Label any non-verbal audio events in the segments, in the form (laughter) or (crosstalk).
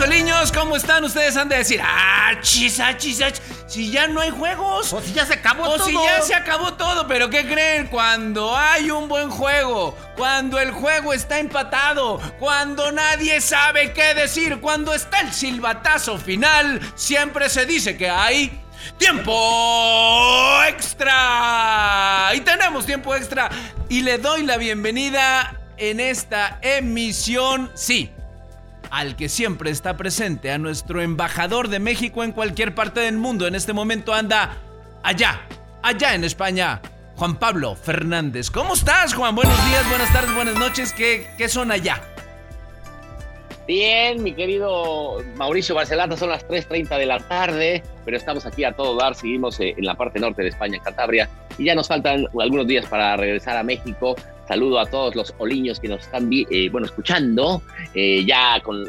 Oliños, oliños, ¿cómo están? Ustedes han de decir, ah, chis, ah, chis, ah, chis", si ya no hay juegos. O si ya se acabó O todo. si ya se acabó todo, pero ¿qué creen? Cuando hay un buen juego, cuando el juego está empatado, cuando nadie sabe qué decir, cuando está el silbatazo final, siempre se dice que hay tiempo extra. Y tenemos tiempo extra. Y le doy la bienvenida en esta emisión, sí, al que siempre está presente, a nuestro embajador de México en cualquier parte del mundo. En este momento anda allá, allá en España, Juan Pablo Fernández. ¿Cómo estás, Juan? Buenos días, buenas tardes, buenas noches. ¿Qué, qué son allá? Bien, mi querido Mauricio Barcelata, son las 3.30 de la tarde, pero estamos aquí a todo dar, seguimos eh, en la parte norte de España, en Cantabria, y ya nos faltan algunos días para regresar a México. Saludo a todos los oliños que nos están eh, bueno, escuchando, eh, ya con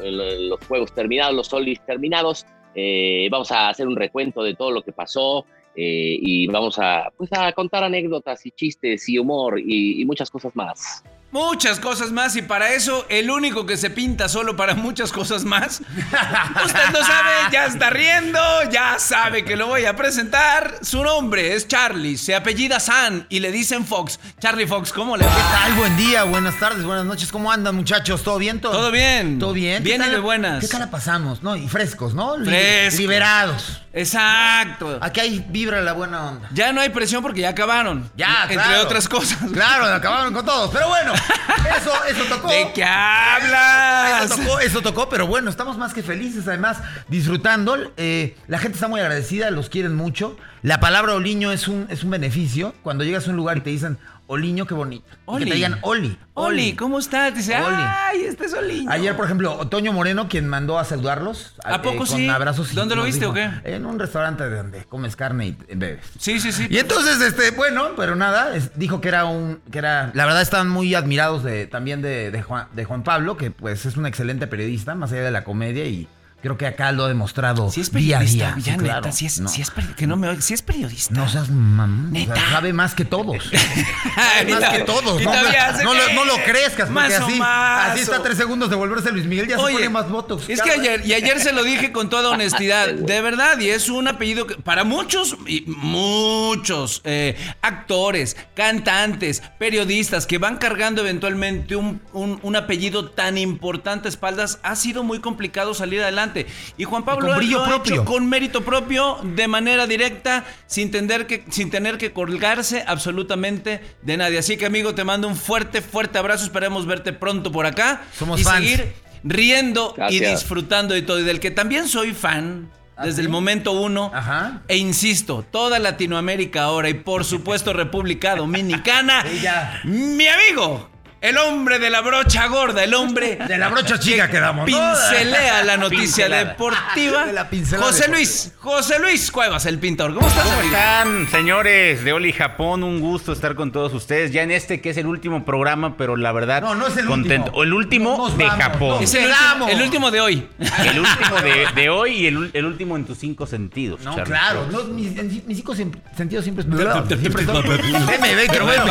los juegos terminados, los solis terminados. eh, vamos a hacer un recuento de todo lo que pasó eh, y vamos a, pues, a contar anécdotas y chistes y humor y muchas cosas más. Muchas cosas más y para eso el único que se pinta solo para muchas cosas más. Usted lo sabe, ya está riendo, ya sabe que lo voy a presentar. Su nombre es Charlie, se apellida San y le dicen Fox. Charlie Fox, ¿cómo le ¿Qué va? tal? Buen día, buenas tardes, buenas noches. ¿Cómo andan, muchachos? ¿Todo bien? Todo bien. ¿Todo bien? Bien ¿Qué y de buenas. ¿Qué la pasamos? ¿No? Y frescos, ¿no? Frescos. Liberados. Exacto. Aquí hay vibra la buena onda. Ya no hay presión porque ya acabaron. Ya, Entre claro. otras cosas. Claro, acabaron con todos. Pero bueno, (laughs) eso, eso tocó. ¿De qué hablas? Eso tocó, eso tocó, pero bueno, estamos más que felices, además, disfrutando. Eh, la gente está muy agradecida, los quieren mucho. La palabra oliño es un, es un beneficio. Cuando llegas a un lugar y te dicen oliño, qué bonito. Y Oli. Que te digan oli. Oli, ¿cómo estás? Dice, Oli. ay, este es Oli. Ayer, por ejemplo, Otoño Moreno, quien mandó a saludarlos. ¿A eh, poco con sí? abrazos. ¿Dónde lo viste o qué? En un restaurante de donde comes carne y bebes. Sí, sí, sí. Y entonces, este, bueno, pero nada, es- dijo que era un, que era, la verdad estaban muy admirados de, también de, de Juan, de Juan Pablo, que pues es un excelente periodista, más allá de la comedia, y creo que acá lo ha demostrado Si es día a periodista, día. ya Sí, neta, claro. si es, no, si es peri- que no me si es periodista. no seas mamón, o sea, sabe más que todos. (laughs) Más que todos, ¿no? No, que- no lo crezcas, porque así, así está tres segundos de volverse Luis Miguel, ya se pone más botox. Es que ayer, y ayer se lo dije con toda (laughs) honestidad, de verdad, y es un apellido que para muchos, y muchos eh, actores, cantantes, periodistas que van cargando eventualmente un, un- un apellido tan importante a espaldas, ha sido muy complicado salir adelante. Y Juan Pablo con brillo lo ha hecho con mérito propio, de manera directa, sin tener, que, sin tener que colgarse absolutamente de nadie. Así que, amigo, te mando un fuerte, fuerte abrazo. Esperemos verte pronto por acá. Somos y fans. seguir riendo y disfrutando de todo. Y del que también soy fan. ¿Ah, Desde el momento uno. Ajá. E insisto, toda Latinoamérica ahora y por (laughs) supuesto República Dominicana. Sí, ya. Mi amigo, el hombre de la brocha gorda, el hombre De la brocha chica quedamos, ¿no? pincelea la noticia Pincelada. deportiva. De la José deportiva. Luis, José Luis Cuevas, el pintor. ¿Cómo estás, ¿Cómo están, señores de Oli Japón? Un gusto estar con todos ustedes. Ya en este que es el último programa, pero la verdad. No, no es el contento. último. O el último de vamos, Japón. Es el último, el último de hoy. El último de, de hoy y el, último en tus cinco sentidos. No, Charlie. claro. No, mis, cinco sen- sentidos siempre es... siempre son- Veme, ve, Pero bueno,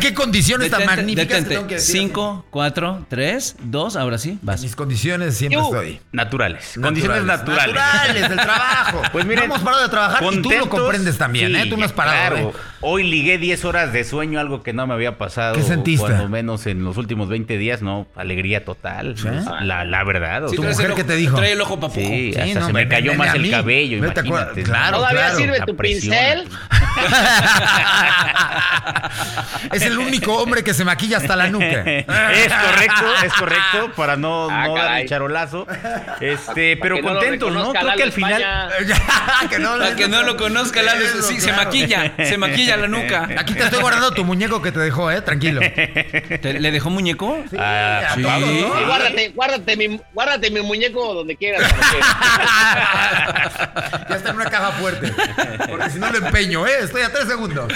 qué condiciones tan magníficas que decir. Cinco, cuatro, tres, dos, ahora sí, vas. Mis condiciones siempre estoy. Naturales. Condiciones naturales. Naturales del trabajo. (laughs) Pues miren, no hemos parado de trabajar y tú lo contentos. comprendes también, Sí, ¿eh? Tú no has parado, claro. ¿eh? Hoy ligué 10 horas de sueño, algo que no me había pasado. ¿Qué sentiste? Cuando menos en los últimos 20 días, no, alegría total. ¿Sí? La, la verdad. Sí, traes mujer el ojo- te dijo? Trae el ojo papujo. Sí, Sí, hasta no, se me- me cayó me- más el cabello, ¿No te acuerdas? imagínate. Claro, ¿Todavía sirve tu pincel? (laughs) es el único hombre que se maquilla hasta la (laughs) nuca. (laughs) es correcto, es correcto, (laughs) para no, Ah, no dar el charolazo. Este, pero no contentos, ¿no? Creo que al final. (laughs) Que no, Para que no lo conozca, Lalo, Eso, sí, se maquilla, se maquilla la nuca. Aquí te estoy guardando tu muñeco que te dejó, ¿eh? Tranquilo. ¿Te- ¿Le dejó muñeco? Ah, a sí. todos, ¿no? Sí, guárdate, guárdate, mi, guárdate mi muñeco donde quieras. porque- ya está en una caja fuerte. Porque si no lo empeño, ¿eh? Estoy a tres segundos.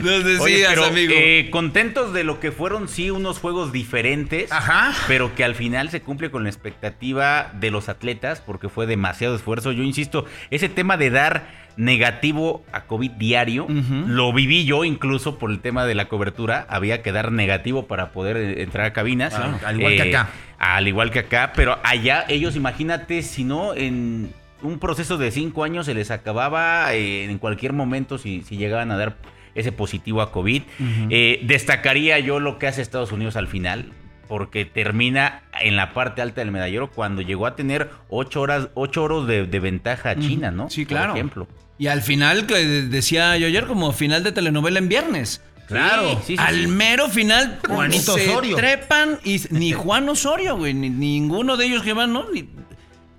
Nos decías, Oye, pero amigo. eh, contentos de lo que fueron, sí, unos juegos diferentes. Ajá. Pero que al final se cumple con la expectativa de los atletas porque fue demasiado esfuerzo. Yo insisto, ese tema de dar negativo a COVID diario, lo viví yo incluso por el tema de la cobertura. Había que dar negativo para poder eh, entrar a cabinas. Claro, al igual que acá. Al igual que acá, pero allá ellos, imagínate, si no, en un proceso de cinco años se les acababa eh, en cualquier momento si, si llegaban a dar ese positivo a COVID. Eh, destacaría yo lo que hace Estados Unidos al final, porque termina en la parte alta del medallero cuando llegó a tener ocho horas, ocho oros de, de ventaja a China, ¿no? Sí, Por claro. ejemplo. Y al final, que decía yo ayer, como final de telenovela en viernes. Claro. Sí, sí, al sí. mero final Juanito se Osorio. trepan y ni Juan Osorio, güey, ni ninguno de ellos que van, ¿no? Ni,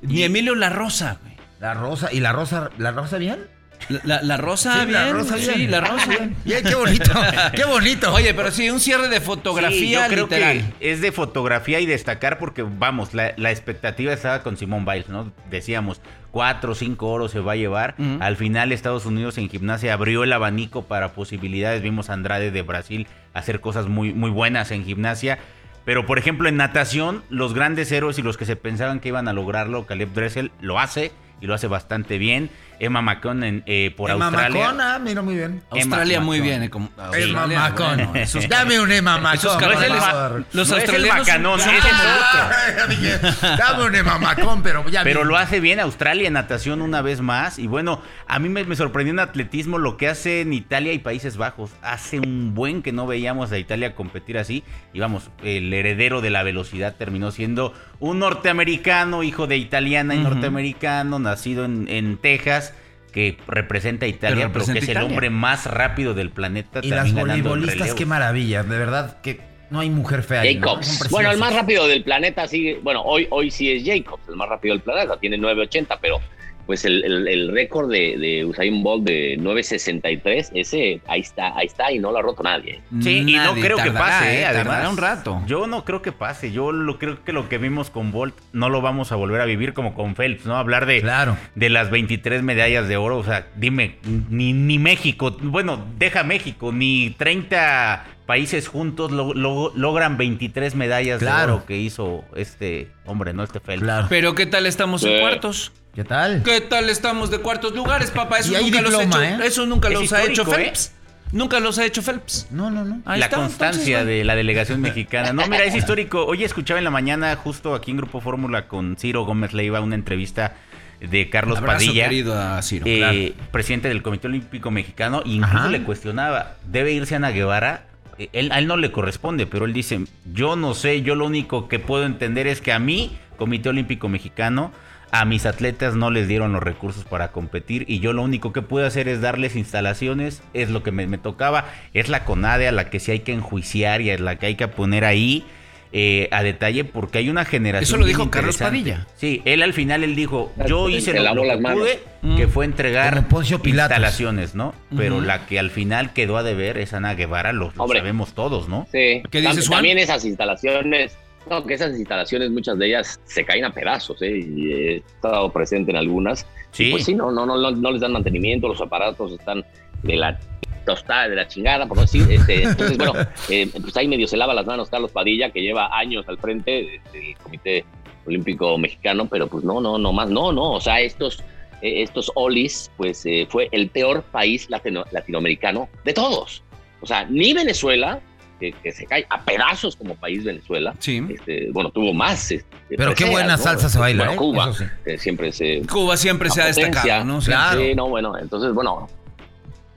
ni Emilio La Rosa, güey. La rosa. ¿Y la rosa? ¿La rosa bien? La, la- la Rosa, Sí, bien. la rosa bien. Sí, la Rosa. Bien, (laughs) qué bonito. (laughs) Qué bonito. Oye, pero sí, un cierre de Sí, fotografía yo creo literal. que es de fotografía y destacar porque, vamos, la, la expectativa estaba con Simón Biles, ¿no? Decíamos, cuatro o cinco oros se va a llevar. Al final, Estados Unidos en gimnasia abrió el abanico para posibilidades. Vimos a Andrade de Brasil hacer cosas muy, muy buenas en gimnasia. Pero, por ejemplo, en natación, los grandes héroes y los que se pensaban que iban a lograrlo, Caleb Dressel lo hace y lo hace bastante bien. Emma McCon en, eh, por Emma Australia. Macón, ah, mira muy bien. Australia Emma muy bien. eh, como- Emma Australia, Macón. bueno, esos- Dame un Emma (laughs) por carnales- favor. los No es el australianos macanón, son es otro. (laughs) Dame un Emma Macón, pero ya Pero lo hace bien Australia en natación una vez más. Y bueno, a mí me, me sorprendió en atletismo lo que hace en Italia y Países Bajos. Hace un buen que no veíamos a Italia competir así. Y vamos, el heredero de la velocidad terminó siendo un norteamericano, hijo de italiana y norteamericano, nacido en, en Texas. Que representa a Italia, pero, representa que es el hombre más rápido del planeta. Y las voleibolistas, qué maravilla. De verdad que no hay mujer fea. ahí, ¿no? Son Jacobs. Bueno, el más rápido del planeta sigue. Bueno, hoy, hoy sí es Jacobs, el más rápido del planeta, tiene 9.80, pero pues el, el- el récord de, de Usain Bolt de 9.63, ese ahí está, ahí está y no lo ha roto nadie. Sí, y no creo que pase, eh, eh, además. un rato. Yo no creo que pase. Yo lo creo que lo que vimos con Bolt no lo vamos a volver a vivir como con Phelps, ¿no? Hablar de, Claro. de las 23 medallas de oro. O sea, dime, ni, ni México, bueno, deja México, ni 30 países juntos lo- lo- logran 23 medallas Claro. de oro que hizo este hombre, ¿no? Este Phelps. Claro. Pero ¿qué tal estamos en Sí. cuartos? ¿Qué tal? ¿Qué tal estamos de cuartos lugares, papá? Eso Y nunca los ha diploma, hecho. ¿eh? Eso nunca Es los ha hecho ¿eh? Phelps. Nunca los ha hecho Phelps. No, no, no. Ahí la está, constancia entonces, de la delegación mexicana. No, mira, es histórico. Hoy escuchaba en la mañana, justo aquí en Grupo Fórmula, con Ciro Gómez Leiva, una entrevista de Carlos Abrazo Padilla. querido a Ciro. eh, claro. presidente del Comité Olímpico Mexicano, e incluso Ajá. le cuestionaba, ¿debe irse Ana Guevara? Eh, Él, a él no le corresponde, pero él dice, yo no sé, yo lo único que puedo entender es que a mí, Comité Olímpico Mexicano, a mis atletas no les dieron los recursos para competir y yo lo único que puedo hacer es darles instalaciones, es lo que me, me tocaba, es la CONADE a la que sí hay que enjuiciar y a la que hay que poner ahí eh, a detalle porque hay una generación. Eso lo dijo Carlos. Padilla. Sí, él al final él dijo, yo hice lo, que pude, Mm. que fue entregar instalaciones, ¿no? Pero la que al final quedó a deber es Ana Guevara, lo, lo Hombre. sabemos todos, ¿no? Sí. ¿Qué dices, Juan? También esas instalaciones, no, que esas instalaciones, muchas de ellas se caen a pedazos, ¿eh? Y he estado presente en algunas. Sí. Pues sí, no, no, no, no, no les dan mantenimiento, los aparatos están de la tostada, de la chingada, por no decir. Este, entonces, bueno, (laughs) eh, pues ahí medio se lava las manos Carlos Padilla, que lleva años al frente del Comité Olímpico Mexicano, pero pues no, no, no más, no, no, o sea, estos, eh, estos Olis, pues eh, fue el peor país latino- latinoamericano de todos. O sea, ni Venezuela, que, que se cae a pedazos como país Venezuela, Sí. este, bueno, tuvo más. este, Pero qué buena ¿no? salsa se baila, Bueno, ¿eh? Cuba, sí. que siempre se, Cuba siempre se ha potencia. destacado, ¿no? Sí. Claro. Sí, no, bueno, entonces, bueno,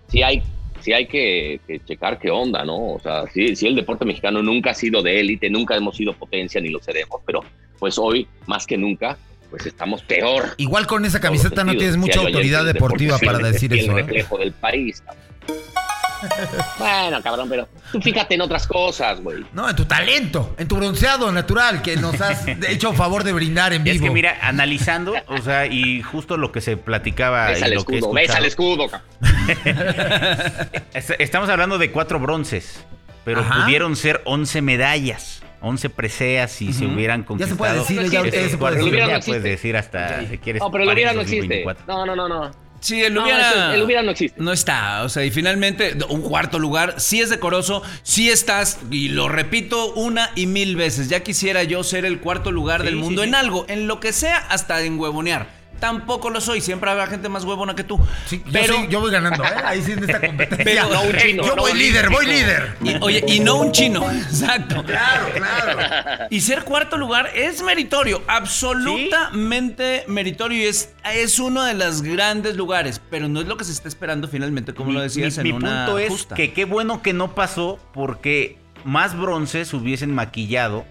sí hay, sí hay que, que checar qué onda, ¿no? O sea, sí, sí el deporte mexicano nunca ha sido de élite, nunca hemos sido potencia ni lo seremos, pero pues hoy, más que nunca, pues estamos peor. Igual con esa camiseta no tienes mucha autoridad el deportiva para decir el eso. ¿eh? reflejo del país. Bueno, cabrón, pero tú fíjate en otras cosas, güey. No, en tu talento, en tu bronceado natural que nos has (laughs) hecho favor de brindar en vivo. Es que mira, analizando, o sea, y justo lo que se platicaba. Ves y al lo que escudo, ves al escudo, Estamos hablando de cuatro bronces, pero Ajá. pudieron ser 11 medallas. 11 preseas si se hubieran Ya conquistado. se puede decir, ya- ya se puede decir. Ya hasta si quieres. No, pero el hubiera no existe. 2024. No, no, no, no. Sí, el No, hubiera. eso- el hubiera no existe. No está. O sea, y finalmente, un cuarto lugar sí es decoroso, sí estás, y lo repito una y mil veces. Ya quisiera yo ser el cuarto lugar Sí, del mundo sí. en algo, en lo que sea, hasta en huevonear. Tampoco lo soy, siempre habrá gente más huevona que tú. Sí, yo, pero, sí, yo voy ganando, ¿eh? Ahí sí en esta competencia. Pero- No un chino, yo no voy líder, voy líder. y- oye, y no un chino, (laughs) exacto. Claro, claro. Y ser cuarto lugar es meritorio, absolutamente meritorio y es, es uno de los grandes lugares, pero no es lo que se está esperando finalmente, como Mi- lo decías, mi, en mi una punto es justa. que qué bueno que no pasó porque más bronces hubiesen maquillado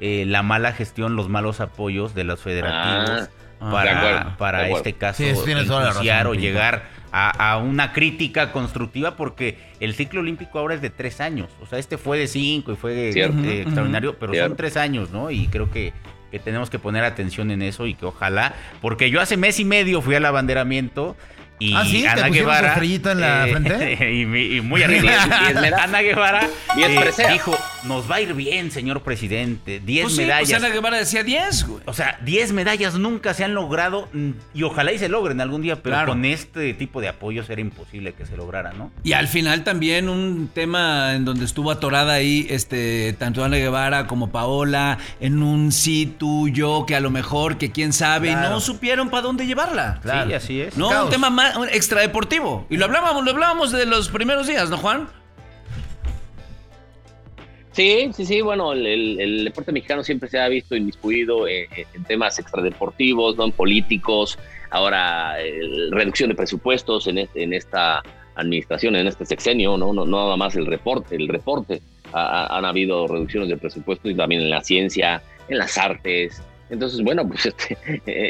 eh, la mala gestión, los malos apoyos de los federativos Ah, para, de acuerdo, para de este caso Sí, razón, o llegar a, a una crítica constructiva porque el ciclo olímpico ahora es de tres años. O sea, este fue de cinco y fue Ujú, extraordinario, pero Cierto. son tres años, ¿no? Y creo que, que tenemos que poner atención en eso y que ojalá, porque yo hace mes y medio fui al abanderamiento y ¿Ah, sí? ¿Te Ana su Guevara estrellita en la eh, frente? (laughs) y, y muy arriba. (laughs) Ana Guevara eh, dijo, nos va a ir bien, señor presidente. 10 Pues sí, medallas. pues Ana Guevara decía 10, güey. O sea, 10 medallas nunca se han logrado mm, y ojalá y se logren algún día, pero Claro. con este tipo de apoyos era imposible que se lograra, ¿no? Y al final también un tema en donde estuvo atorada ahí, este, tanto Ana Guevara como Paola, en un sí, tú, yo, que a lo mejor, que quién sabe, y no supieron para dónde llevarla. Claro. Sí, así es. No, Caos. un tema más un extradeportivo. Y lo hablábamos, lo hablábamos de los primeros días, ¿no, Juan? Sí, sí, sí, bueno, el, deporte mexicano siempre se ha visto inmiscuido en, en temas extradeportivos, no en políticos, ahora el- reducción de presupuestos en, en esta administración, en este sexenio, no, no, nada más el reporte, el reporte, Ha- ha- han habido reducciones de presupuestos y también en la ciencia, en las artes. Entonces, bueno, pues (laughs) este,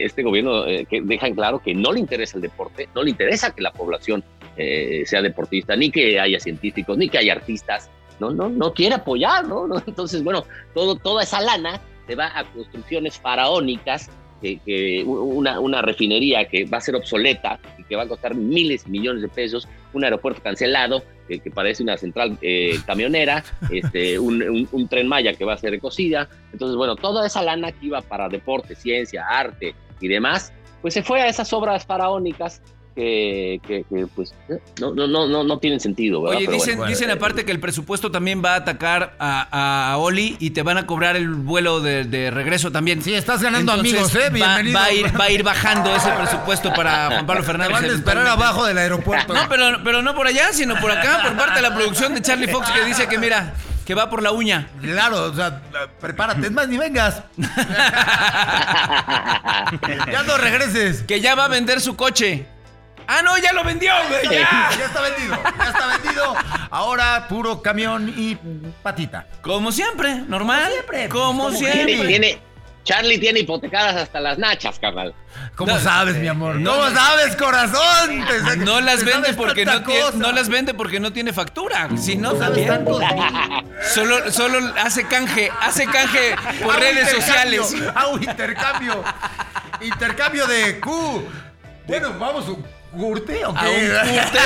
este gobierno eh, que deja en claro que no le interesa el deporte, no le interesa que la población eh, sea deportista, ni que haya científicos, ni que haya artistas, no, no, no quiere apoyar, ¿no? (laughs) Entonces, bueno, todo, toda esa lana se va a construcciones faraónicas, que, que una, una refinería que va a ser obsoleta y que va a costar miles y millones de pesos, un aeropuerto cancelado, que, que parece una central eh, camionera, (laughs) este, un, un- un tren Maya que va a ser recocida. Entonces, bueno, toda esa lana que iba para deporte, ciencia, arte y demás, pues se fue a esas obras faraónicas que, que- que, pues eh, no, no, no, no, no tienen sentido. ¿verdad? Oye, Pero dicen, bueno, dicen aparte que el presupuesto también va a atacar a, a Oli y te van a cobrar el vuelo de, de regreso también. Sí, estás ganando Entonces, amigos, ¿eh? va- Bienvenido. Va, a ir, va a ir bajando ese presupuesto para (laughs) Juan Pablo Te Fernández. van a esperar abajo del aeropuerto. No, pero, pero no por allá, sino por acá, por parte de la producción de Charlie Fox que dice que mira, que va por la uña. Claro, o sea, prepárate. Es más, ni vengas. (laughs) Ya no regreses. Que ya va a vender su coche. Ah, no, ya lo vendió, güey. Ya, ya. ya está vendido. Ya está vendido. Ahora puro camión y patita. Como siempre, normal. siempre, Como pues, como siempre. tiene, tiene, Charlie tiene hipotecadas hasta las nachas, carnal. ¿Cómo No, sabes, mi amor? no, ¿Cómo sabes, corazón? Te sa- No las te vende porque no, tiene, no las vende porque no tiene factura. Si no, No sabes también. tanto. Solo, solo hace canje, hace canje por Hago redes sociales. Hago intercambio. Intercambio de Q. Bueno, vamos, un curte o qué? A un curte.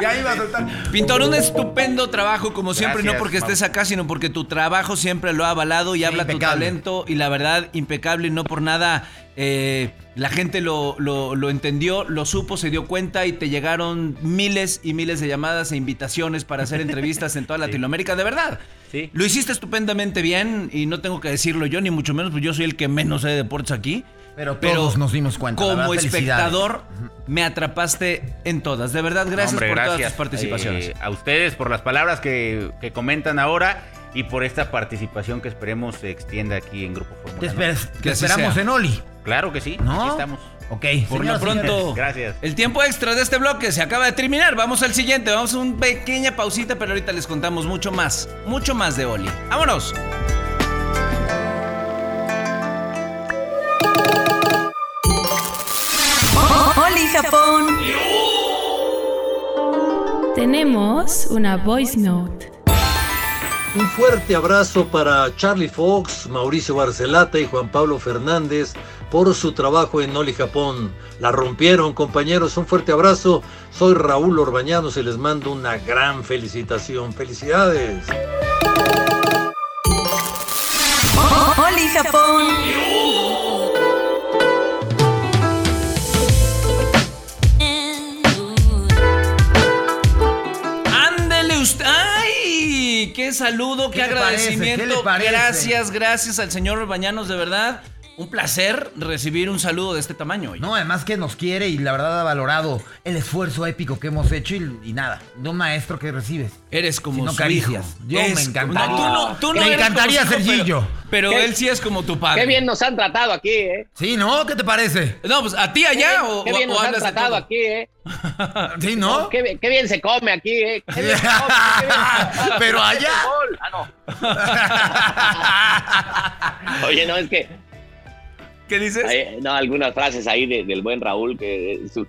y ahí va a soltar. Pintor, un estupendo trabajo, como siempre, no porque estés acá, sino porque tu trabajo siempre lo ha avalado y habla tu talento y la verdad, impecable y no por nada. eh, la gente lo, lo- lo entendió, lo supo, se dio cuenta y te llegaron miles y miles de llamadas e invitaciones para hacer entrevistas en toda (laughs) Latinoamérica, de verdad. Sí. Lo hiciste estupendamente bien y no tengo que decirlo yo, ni mucho menos, pues yo soy el que menos sé de deportes aquí. Pero todos nos dimos cuenta. Como espectador, me atrapaste en todas. De verdad, gracias Hombre, por todas gracias, tus participaciones. eh, a ustedes por las palabras que, que comentan ahora y por esta participación que esperemos se extienda aquí en Grupo Fórmula. Te, esperamos sea. en Oli. Claro que sí, ¿No? aquí estamos. Ok. Por señoras lo y pronto, señores. Gracias. el tiempo extra de este bloque se acaba de terminar. Vamos al siguiente, vamos a una pequeña pausita, pero ahorita les contamos mucho más, mucho más de Oli. ¡Vámonos! Japón. Tenemos una voice note. Un fuerte abrazo para Charlie Fox, Mauricio Barcelata y Juan Pablo Fernández por su trabajo en Noli Japón. La rompieron, compañeros. Un fuerte abrazo. Soy Raúl Orbañanos y les mando una gran felicitación. ¡Felicidades! Oli Japón. ¡Qué saludo, qué, agradecimiento! Gracias, gracias al señor Bañanos, de verdad. Un placer recibir un saludo de este tamaño. oye. No, además que nos quiere y la verdad ha valorado el esfuerzo épico que hemos hecho y, y nada, de un maestro que recibes. Eres como Si no su caricias. hijo. Yo me encantaría. No, tú no, tú no Me encantaría ser Gillo. Pero, él sí es como tu padre. Qué bien nos han tratado aquí, ¿eh? Sí, ¿no? ¿Qué te parece? No, pues a ti allá o, Qué bien o nos han tratado aquí, ¿eh? (laughs) Sí, ¿no? Qué, bien- qué bien se come aquí, ¿eh? (laughs) Qué bien se come, qué bien se come. Pero allá. Ah, no. (laughs) Oye, no, es que ¿Qué dices? no, algunas frases ahí de- del buen Raúl, que eh, su-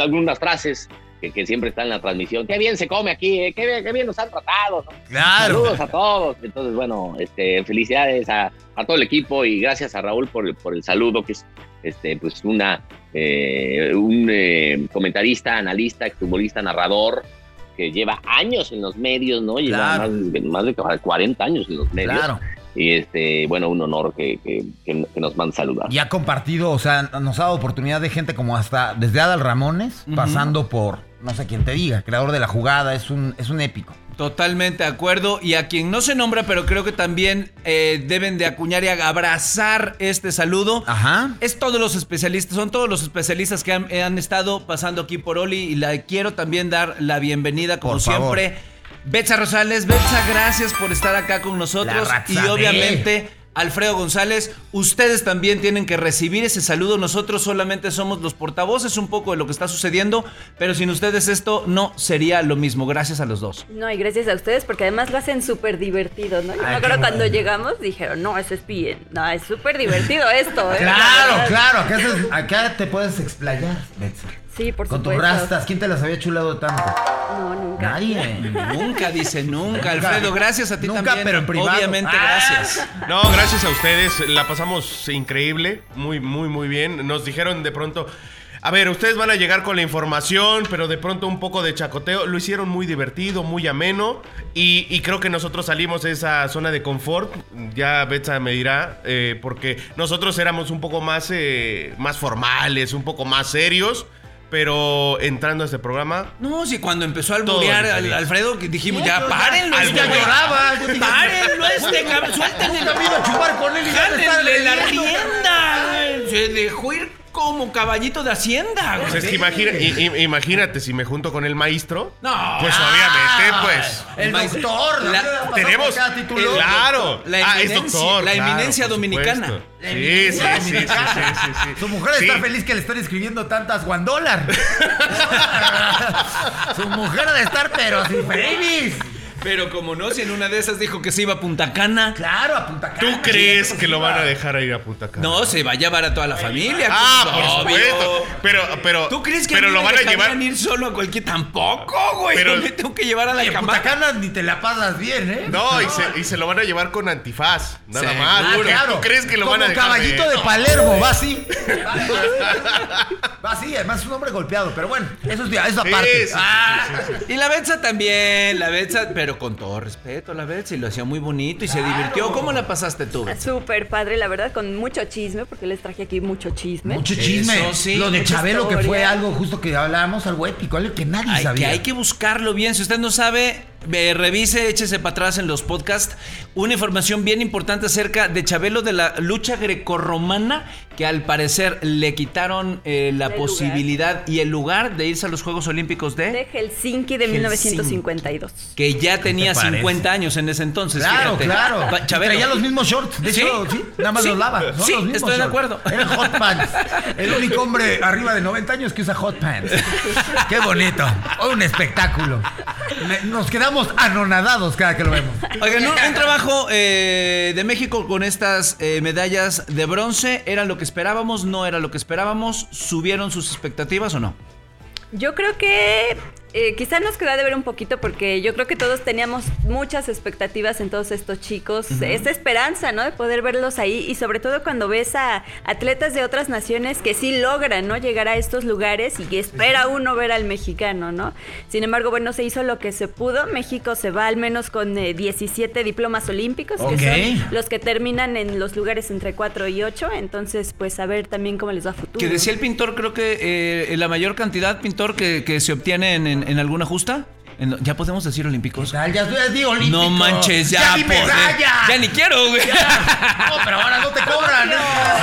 algunas frases que, que siempre están en la transmisión. Qué bien se come aquí, ¿eh? Qué bien, qué bien nos han tratado, ¿no? Claro. Saludos a todos. Entonces, bueno, este, felicidades a, a todo el equipo y gracias a Raúl por el, por el saludo, que es este, pues una, eh, un eh, comentarista, analista, exfutbolista, narrador, que lleva años en los medios, ¿no? Lleva Claro. más, de, más de 40 años en los medios. Claro. Y este, bueno, un honor que, que, que- que nos manda saludar. Y ha compartido, o sea, nos ha dado oportunidad de gente como hasta desde Adal Ramones, pasando por, no sé quién te diga, creador de la jugada, es un, es un épico. Totalmente de acuerdo. Y a quien no se nombra, pero creo que también eh, deben de acuñar y abrazar este saludo. Ajá. Es todos los especialistas, son todos los especialistas que han, han estado pasando aquí por Oli y le quiero también dar la bienvenida como Por favor. Betsa Rosales, Betsa, gracias por estar acá con nosotros La y obviamente Alfredo González, ustedes también tienen que recibir ese saludo. Nosotros solamente somos los portavoces un poco de lo que está sucediendo, pero sin ustedes esto no sería lo mismo. Gracias a los dos. No, y gracias a ustedes porque además lo hacen súper divertido, ¿no? Yo Ay, me acuerdo cuando bueno. llegamos dijeron, no, eso es bien. No, es súper divertido esto, ¿eh? La Claro, claro, acá te puedes explayar, Betsa. Sí, por Con tus supuesto. rastas, ¿quién te las había chulado tanto? No, nunca. Nadie. Nunca dice (laughs) nunca, Nunca. Alfredo. Gracias a ti Nunca, también. pero en privado. Obviamente, Ah. gracias. No, gracias a ustedes. La pasamos increíble. Muy, muy, muy bien. Nos dijeron de pronto. A ver, ustedes van a llegar con la información, pero de pronto un poco de chacoteo. Lo hicieron muy divertido, muy ameno. Y, y creo que nosotros salimos de esa zona de confort. Ya Betsa me dirá. eh, porque nosotros éramos un poco más, eh, más formales, un poco más serios. Pero entrando a este programa, No, si cuando empezó a alburear al. Alfredo, que dijimos, ya, párenlo. Al este ya lloraba, Párenlo este, cabrón. Suéltenle. A chupar con él y la rienda. Se dejó ir como caballito de hacienda. güey. pues es que imagina- i- i- imagínate si me junto con el maestro. No. Pues obviamente, pues. El Maestro- doctor. La- Tenemos. cada título. Claro. La ah, es eminencia- doctor. la claro, eminencia por dominicana. supuesto. La Sí, sí, eminencia sí, sí, sí, dominicana. sí, sí. Su mujer Sí. está feliz que le están escribiendo tantas guandólar. (laughs) Su mujer ha de estar, pero sin babies. Pero como no, si en una de esas dijo que se iba a Punta Cana. Claro, a Punta Cana. ¿Tú crees Sí, que lo van a dejar ir a Punta Cana? No, se va a llevar a toda la familia. Ah, pues, por obvio. supuesto. Pero, pero. ¿Tú crees que pero a mí lo me van a llevar? ir solo a cualquier? Tampoco, güey. Pero- Yo me tengo que llevar a la cama. Punta Cana ni te la pasas bien, ¿eh? No, y se, y se lo van a llevar con antifaz. Nada Seguro. más. Ah, ¿Tú, claro. tú crees que lo Como van a dejar caballito de Palermo, va así. Va (laughs) así. Va así, además es un hombre golpeado, pero bueno, eso es, eso aparte. sí, sí, Ah. sí, sí, sí. Y la Betsa también, la Betsa, pero con todo respeto, la Betsa, y lo hacía muy bonito y se divirtió. ¿Cómo la pasaste tú? Súper padre, la verdad, con mucho chisme, porque les traje aquí mucho chisme. Mucho chisme. Eso sí, Lo de Chabelo, que fue algo justo que hablábamos, algo épico, algo que nadie Hay que, sabía. hay que buscarlo bien. Si usted no sabe, eh, revise, échese para atrás en los podcasts. Una información bien importante acerca de Chabelo de la lucha grecorromana, que al parecer le quitaron eh, la El posibilidad y el lugar de irse a los Juegos Olímpicos de... De Helsinki de Helsinki. 1952. que ya tenía te parece? 50 años en ese entonces. Claro, fíjate. claro. Chabelo. Traía los mismos shorts. De Sí. hecho, sí, nada más Sí. los lava. Son Sí, los mismos estoy de acuerdo. Eran hot pants. El único hombre arriba de 90 años que usa hot pants. Qué bonito. Un espectáculo. Nos quedamos anonadados cada que lo vemos. (laughs) Oigan, un, un trabajo eh, de México con estas eh, medallas de bronce. ¿Era lo que esperábamos? ¿No era lo que esperábamos? ¿Subieron sus expectativas o no? Yo creo que eh, quizá nos queda de ver un poquito porque yo creo que todos teníamos muchas expectativas en todos estos chicos, esa esperanza, ¿no? De poder verlos ahí y sobre todo cuando ves a atletas de otras naciones que sí logran, ¿no? Llegar a estos lugares y que espera uno ver al mexicano, ¿no? Sin embargo, bueno, se hizo lo que se pudo. México se va al menos con eh, 17 diplomas olímpicos, que son los que terminan en los lugares entre 4 y 8. Entonces, pues a ver también cómo les va a futuro. Que decía el pintor, creo que eh, la mayor cantidad, pintor, que, que se obtiene en, en- en alguna justa. Ya podemos decir olímpicos. Tal, Ya estoy di olímpico. No manches, ya. di por- eh, medalla. Ya ni quiero, güey. No, pero ahora no te (laughs) cobran.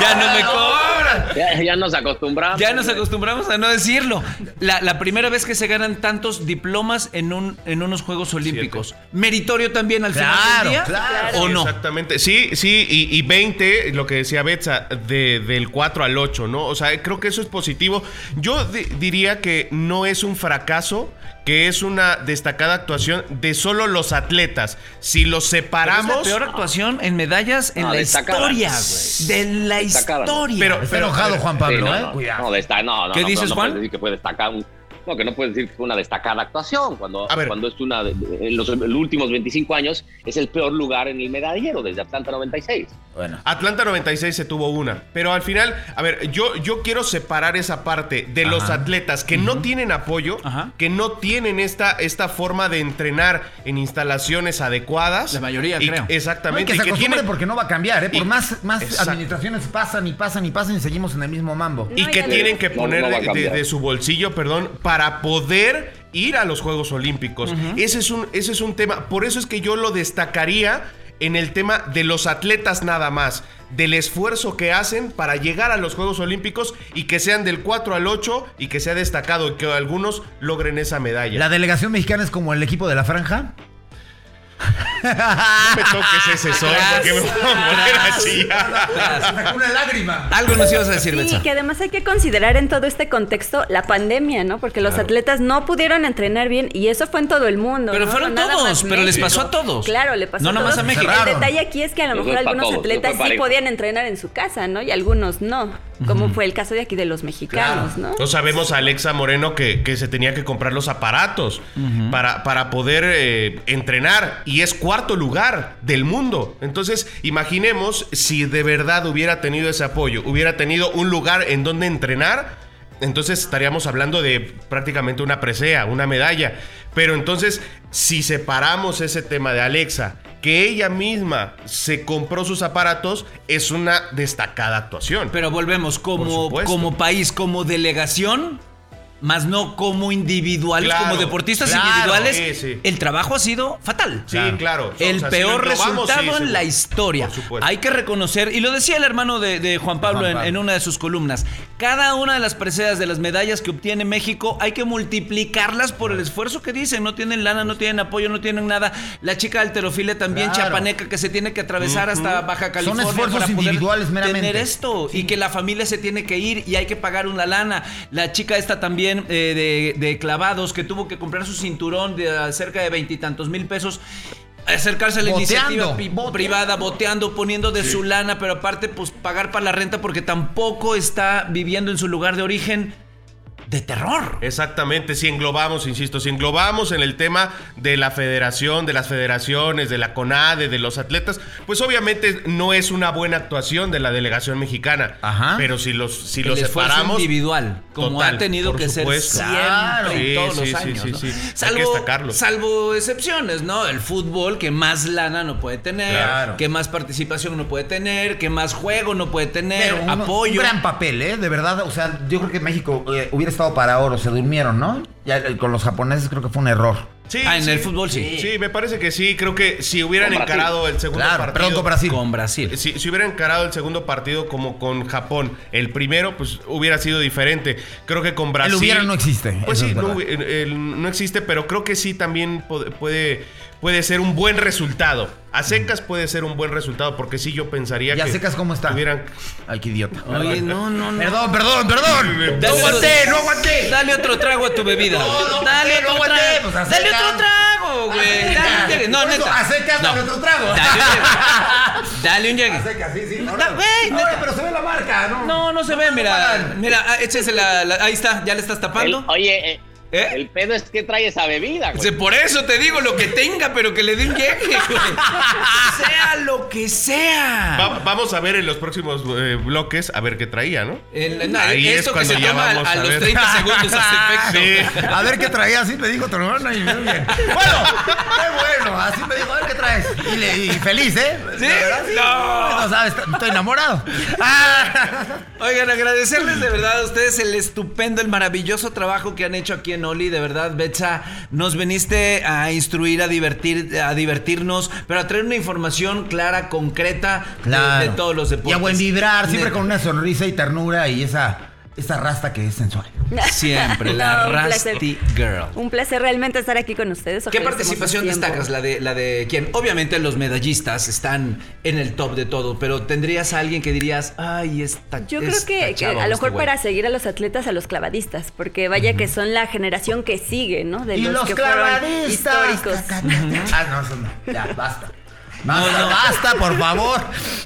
Ya no me cobran. Ya, ya nos acostumbramos. Ya nos acostumbramos a no decirlo. La, la primera vez que se ganan tantos diplomas en, un, en unos Juegos Olímpicos. Meritorio también al final Claro, del día. claro. ¿O Sí, no? Exactamente. Sí, sí, y, y 20, lo que decía Betsa, de- del 4 al 8, ¿no? O sea, creo que eso es positivo. Yo di- diría que no es un fracaso, que es una destacada actuación de solo los atletas. Si los Pero es separamos... la peor actuación en medallas en No, la historia, güey. De la historia. Pero- Está enojado Juan Sí, Pablo, no, ¿eh? no, Cuidado. No, desta- no, no, ¿Qué dices, Juan? puedes decir que puede destacar un. No, que no puedes decir que fue una destacada actuación. Cuando, A ver. cuando es una. En los, en los últimos 25 años es el peor lugar en el medallero desde Atlanta 96. Bueno. Atlanta 96 se tuvo una. Pero al final, a ver, yo, yo quiero separar esa parte de los atletas que no tienen apoyo, Ajá. que no tienen esta, esta forma de entrenar en instalaciones adecuadas. La mayoría, Y- creo. No, y Exactamente. que se y que acostumbre tienen- porque no va a cambiar, ¿eh? Por Y- más, más Exacto. administraciones pasan y pasan y pasan y seguimos en el mismo mambo. y que tienen que poner no de- de su bolsillo, perdón, para poder ir a los Juegos Olímpicos. ese, es un, ese es un tema. Por eso es que yo lo destacaría en el tema de los atletas nada más. Del esfuerzo que hacen para llegar a los Juegos Olímpicos y que sean del 4 al 8 y que sea destacado y que algunos logren esa medalla. La delegación mexicana es como el equipo de la franja. No me toques ese (laughs) sol porque me voy a poner a chillar. Una lágrima. Algo nos ibas a decir, Sí, que además hay que considerar en todo este contexto la pandemia, ¿no? Porque los atletas no pudieron entrenar bien y eso fue en todo el mundo. Pero ¿no? fueron No nada todos, más pero les pasó a todos. Claro, le pasó No a nada más todos. a México. El detalle aquí es que a lo mejor algunos todos, atletas sí podían entrenar en su casa, ¿no? Y algunos no, como fue el caso de aquí de los mexicanos, ¿no? No sabemos a Alexa Moreno que, que se tenía que comprar los aparatos para, para poder eh, entrenar y es cuarto lugar del mundo. Entonces, imaginemos si de verdad hubiera tenido ese apoyo, hubiera tenido un lugar en donde entrenar, entonces estaríamos hablando de prácticamente una presea, una medalla. Pero entonces, si separamos ese tema de Alexa, que ella misma se compró sus aparatos, es una destacada actuación. Pero volvemos, como, como país, como delegación, más no como individuales, Claro, como deportistas claro, individuales, sí, sí. el trabajo ha sido fatal. Sí, claro. El O sea, si peor resultado sí, en la historia. Por supuesto. Hay que reconocer, y lo decía el hermano de, de Juan Pablo, Juan en- Pablo. En, una de sus columnas, cada una de las preseas de las medallas que obtiene México hay que multiplicarlas por el esfuerzo que dicen. No tienen lana, no tienen apoyo, no tienen nada. La chica alterofile también, Claro. chapaneca, que se tiene que atravesar hasta Baja California. esfuerzos para poder individuales meramente. Tener esto y que la familia se tiene que ir y hay que pagar una lana. La chica esta también eh, de, de clavados que tuvo que comprar su cinturón de cerca de veintitantos mil pesos. Acercarse a la Boteando, iniciativa pi- boteando. privada, boteando, poniendo de su lana, pero aparte, pues pagar para la renta porque tampoco está viviendo en su lugar de origen de terror. Exactamente, si englobamos, insisto, si englobamos en el tema de la federación, de las federaciones, de la CONADE, de los atletas, pues obviamente no es una buena actuación de la delegación mexicana. Ajá. Pero si los, si el los separamos. individual, como Total, ha tenido que supuesto. ser siempre Claro. Sí, todos sí, los sí, años. sí, ¿no? sí. Hay que Salvo, destacarlo. salvo excepciones, ¿no? El fútbol, que más lana no puede tener, Claro. que más participación no puede tener, que más juego no puede tener, Pero un- apoyo. Un gran papel, ¿eh? De verdad, o sea, yo creo que México eh, hubiera estado para oro, se durmieron, ¿no? Ya eh, con los japoneses creo que fue un error. Sí, Ah, en sí. el fútbol sí. Sí, me parece que sí. Creo que si hubieran encarado el segundo Claro, partido. perdón con Brasil. Con Brasil. Si, si hubieran encarado el segundo partido como con Japón, el primero, pues hubiera sido diferente. Creo que con Brasil. hubiera no existe, Pues sí, el- el- no existe, pero creo que sí también puede, puede, ser un buen resultado. A secas puede ser un buen resultado, porque sí yo pensaría ¿Y a que. secas cómo está? Hubieran. Ay, qué idiota. Oye, no, no, no. Perdón, perdón, perdón. Dale no aguanté, no aguanté. Dale otro trago a tu bebida. No, no dale no otro aguanté, pues, a dale secas. otro trago, güey. Dale un llegue. No, neta. a secas, No. dale otro trago. Dale un llegue. Dale un llegue. A secas, sí, sí. No, Da- no. güey, No, neta. pero se ve la marca, ¿no? No, no se ve, mira. Mira, ah, échese la, la- Ahí está, ya le estás tapando. El- oye, eh. El pedo es que trae esa bebida, güey. Por eso te digo lo que tenga, pero que le den llegue, güey. (laughs) sea lo que sea. Va- vamos a ver en los próximos eh, bloques a ver qué traía, ¿no? El- no, Ahí es esto que cuando se ya toma a, vamos a a los ver. 30 segundos hace (laughs) efecto. Sí. A ver qué traía, así me dijo tu hermana y muy bien. Bueno, qué bueno, así me dijo, a ver qué traes. Y, le- y feliz, ¿eh? ¿Sí? La verdad, No. No sabes, estoy enamorado. Ah. (laughs) Oigan, agradecerles de verdad a ustedes el estupendo, el maravilloso trabajo que han hecho aquí en Oli. De verdad, Betsa, nos veniste a instruir, a divertir, a divertirnos, pero a traer una información clara, concreta de- Claro. de, todos los deportes. Y a buen vibrar, siempre De- con una sonrisa y ternura y esa, esa rasta que es sensual. Siempre, la (laughs) No, un placer. Rusty Girl. Un placer realmente estar aquí con ustedes. ¿Qué participación destacas? La de, la de quién? Obviamente los medallistas están en el top de todo, pero ¿tendrías a alguien que dirías, ay, esta Yo creo esta que, que chava o a lo este mejor güey"? para seguir a los atletas, a los clavadistas, porque vaya que son la generación que sigue, ¿no? De y los, los que fueron clavadistas. históricos. Ah, no, eso no. Ya, basta. Basta, basta, por favor.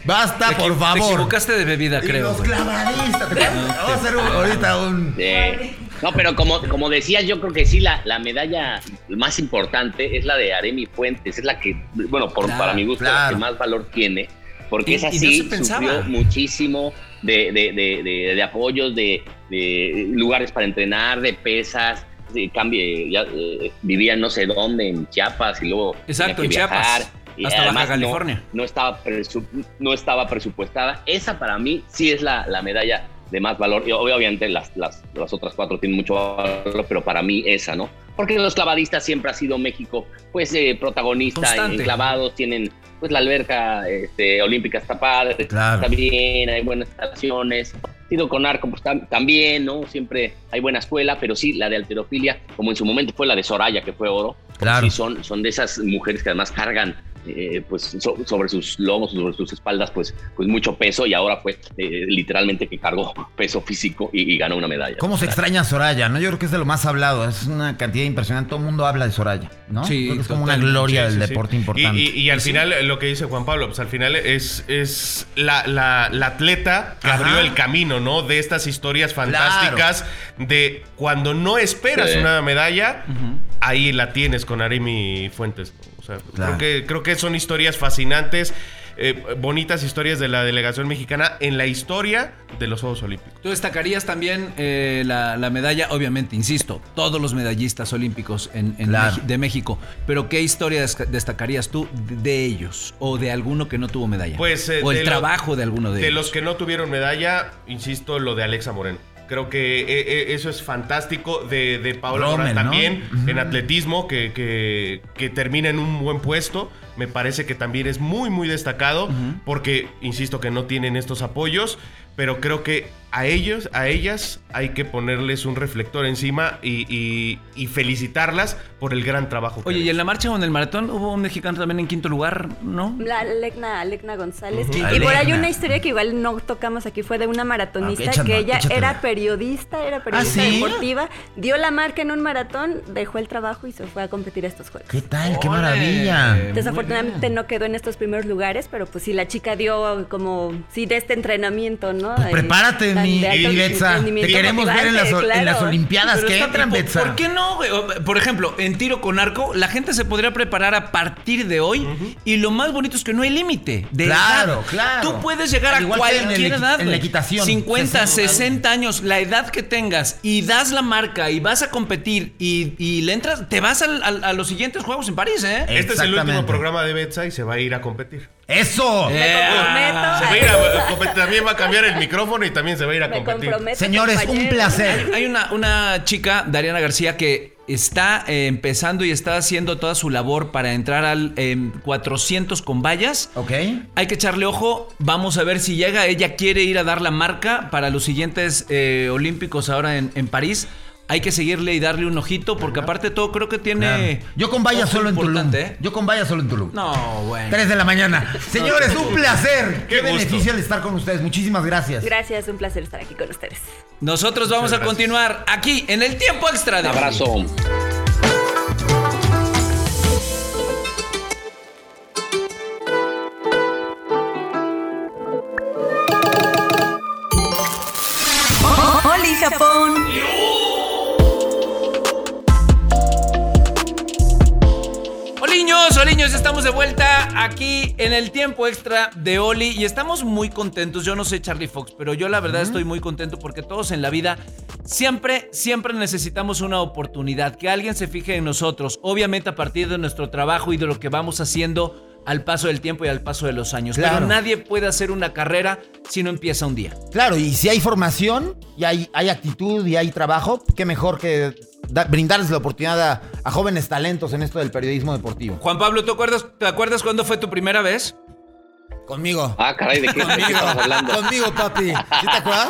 Basta, Te por Te favor. equivocaste de bebida, Y creo. los clavadistas. Te- Vamos a hacer un- ahorita un. Eh, no, pero como, como decías, yo creo que sí, la, la medalla más importante es la de Aremi Fuentes. Es la que, bueno, por, Claro, para mi gusto, la claro. que más valor tiene. Porque esa y no sí se pensaba. sufrió muchísimo de, de, de, de- de apoyos, de, de lugares para entrenar, de pesas. De cambie, ya, eh, vivía en no sé dónde, en Chiapas, y luego Exacto, tenía en que Chiapas, viajar, y hasta Baja además no- California. No, estaba presu- no estaba presupuestada. Esa para mí sí es la, la medalla de más valor. Y obviamente las, las, las otras cuatro tienen mucho valor, pero para mí esa, ¿no? Porque los clavadistas siempre ha sido México, pues, eh, protagonista en, Constante. en clavados, tienen, pues, la alberca este, olímpica está padre, Claro. está bien, hay buenas instalaciones. Tiro con arco, pues, tam- también, ¿no? Siempre hay buena escuela, pero sí, la de alterofilia, como en su momento fue la de Soraya, que fue oro, Claro. sí son, son de esas mujeres que además cargan eh, pues so- sobre sus lomos, sobre sus espaldas, pues, pues mucho peso y ahora fue eh, literalmente que cargó peso físico y, y ganó una medalla. ¿Cómo se extraña a Soraya? ¿no? Yo creo que es de lo más hablado. Es una cantidad impresionante. Todo el mundo habla de Soraya, ¿no? Sí, Creo que es como una gloria Sí, del sí, deporte importante. Y, y al final, lo que dice Juan Pablo, pues al final es, es la, la- la atleta que Ajá. abrió el camino, ¿no? De estas historias fantásticas de cuando no esperas Sí. una medalla, ahí la tienes con Aremi Fuentes. O sea, Claro. creo, que, creo que son historias fascinantes, eh, bonitas historias de la delegación mexicana en la historia de los Juegos Olímpicos. Tú destacarías también eh, la, la medalla, obviamente, insisto, todos los medallistas olímpicos en, en Claro. Meji- de México. Pero ¿qué historia destacarías tú de, de ellos? ¿O de alguno que no tuvo medalla? Pues, eh, o el de lo- trabajo de alguno de, De ellos. los que no tuvieron medalla, insisto, lo de Alexa Moreno. Creo que eh, eh, eso es fantástico. De, de Paola Rommel, también, en atletismo, que, que, que termina en un buen puesto. Me parece que también es muy, muy destacado. Porque, insisto, que no tienen estos apoyos. Pero creo que a ellos, a ellas, hay que ponerles un reflector encima y, y- y felicitarlas por el gran trabajo. que Oye, y en la marcha o en el maratón hubo un mexicano también en quinto lugar, ¿no? La Lecna, Lecna González. Y por ahí una historia que igual no tocamos aquí fue de una maratonista Ah, échame, que ella échatela. era periodista, era periodista ¿sí? deportiva, dio la marca en un maratón, dejó el trabajo y se fue a competir a estos juegos. ¿Qué tal? ¡Qué maravilla! Desafortunadamente no quedó en estos primeros lugares, pero pues sí, la chica dio como, sí, de este entrenamiento, ¿no? Pues prepárate, mi Betsa. Te queremos ver en las, en. Olimpiadas Pero que entran, ¿por- Betsa. ¿Por qué no? güey? Por ejemplo, en tiro con arco, la gente se podría preparar a partir de hoy. Y lo más bonito es que no hay límite. de Claro, edad. claro. Tú puedes llegar Al a cualquier edad. en la equitación. 50, 60. 60 años, la edad que tengas, y das la marca y vas a competir y, y le entras, te vas al- al- a los siguientes juegos en París, ¿eh? Este es el último programa de Betsa y se va a ir a competir. ¡Eso! Eh, Me comprometo. Se va a ir a competir. También va a cambiar el micrófono y también se va a ir a Me competir. comprometo. Señores, un placer. Hay una, una chica, Dariana García, que está eh, empezando y está haciendo toda su labor para entrar al em, 400 con vallas. ¿Ok? Hay que echarle ojo. Vamos a ver si llega. Ella quiere ir a dar la marca para los siguientes eh, Olímpicos ahora en, en París. Hay que seguirle y darle un ojito porque aparte de todo creo que tiene... Claro. Yo con ojo solo en Tulum. importante, ¿eh? Yo con valla solo en Tulum. No, bueno. 3 de la mañana. (laughs) Señores, un placer. (laughs) Qué, beneficio el estar con ustedes. Muchísimas gracias. Gracias, un placer estar aquí con ustedes. Nosotros vamos a continuar aquí en el tiempo extra de Un abrazo. De vuelta aquí en el tiempo extra de Oli y estamos muy contentos. Yo no sé Charlie Fox, pero yo la verdad estoy muy contento porque todos en la vida siempre, siempre necesitamos una oportunidad, que alguien se fije en nosotros, obviamente a partir de nuestro trabajo y de lo que vamos haciendo al paso del tiempo y al paso de los años. Claro. Pero nadie puede hacer una carrera si no empieza un día. Claro, y si hay formación y hay, hay actitud y hay trabajo, qué mejor que da- brindarles la oportunidad a, a jóvenes talentos en esto del periodismo deportivo. Juan Pablo, ¿te acuerdas, ¿te acuerdas cuándo fue tu primera vez? Conmigo. Ah, caray, ¿de qué, estamos hablando? Conmigo, papi. ¿Sí te acuerdas?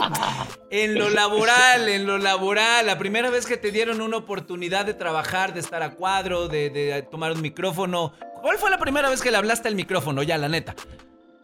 En lo laboral, en lo laboral, la primera vez que te dieron una oportunidad de trabajar, de estar a cuadro, de, de tomar un micrófono. ¿Cuál fue la primera vez que le hablaste al micrófono? Ya, la neta.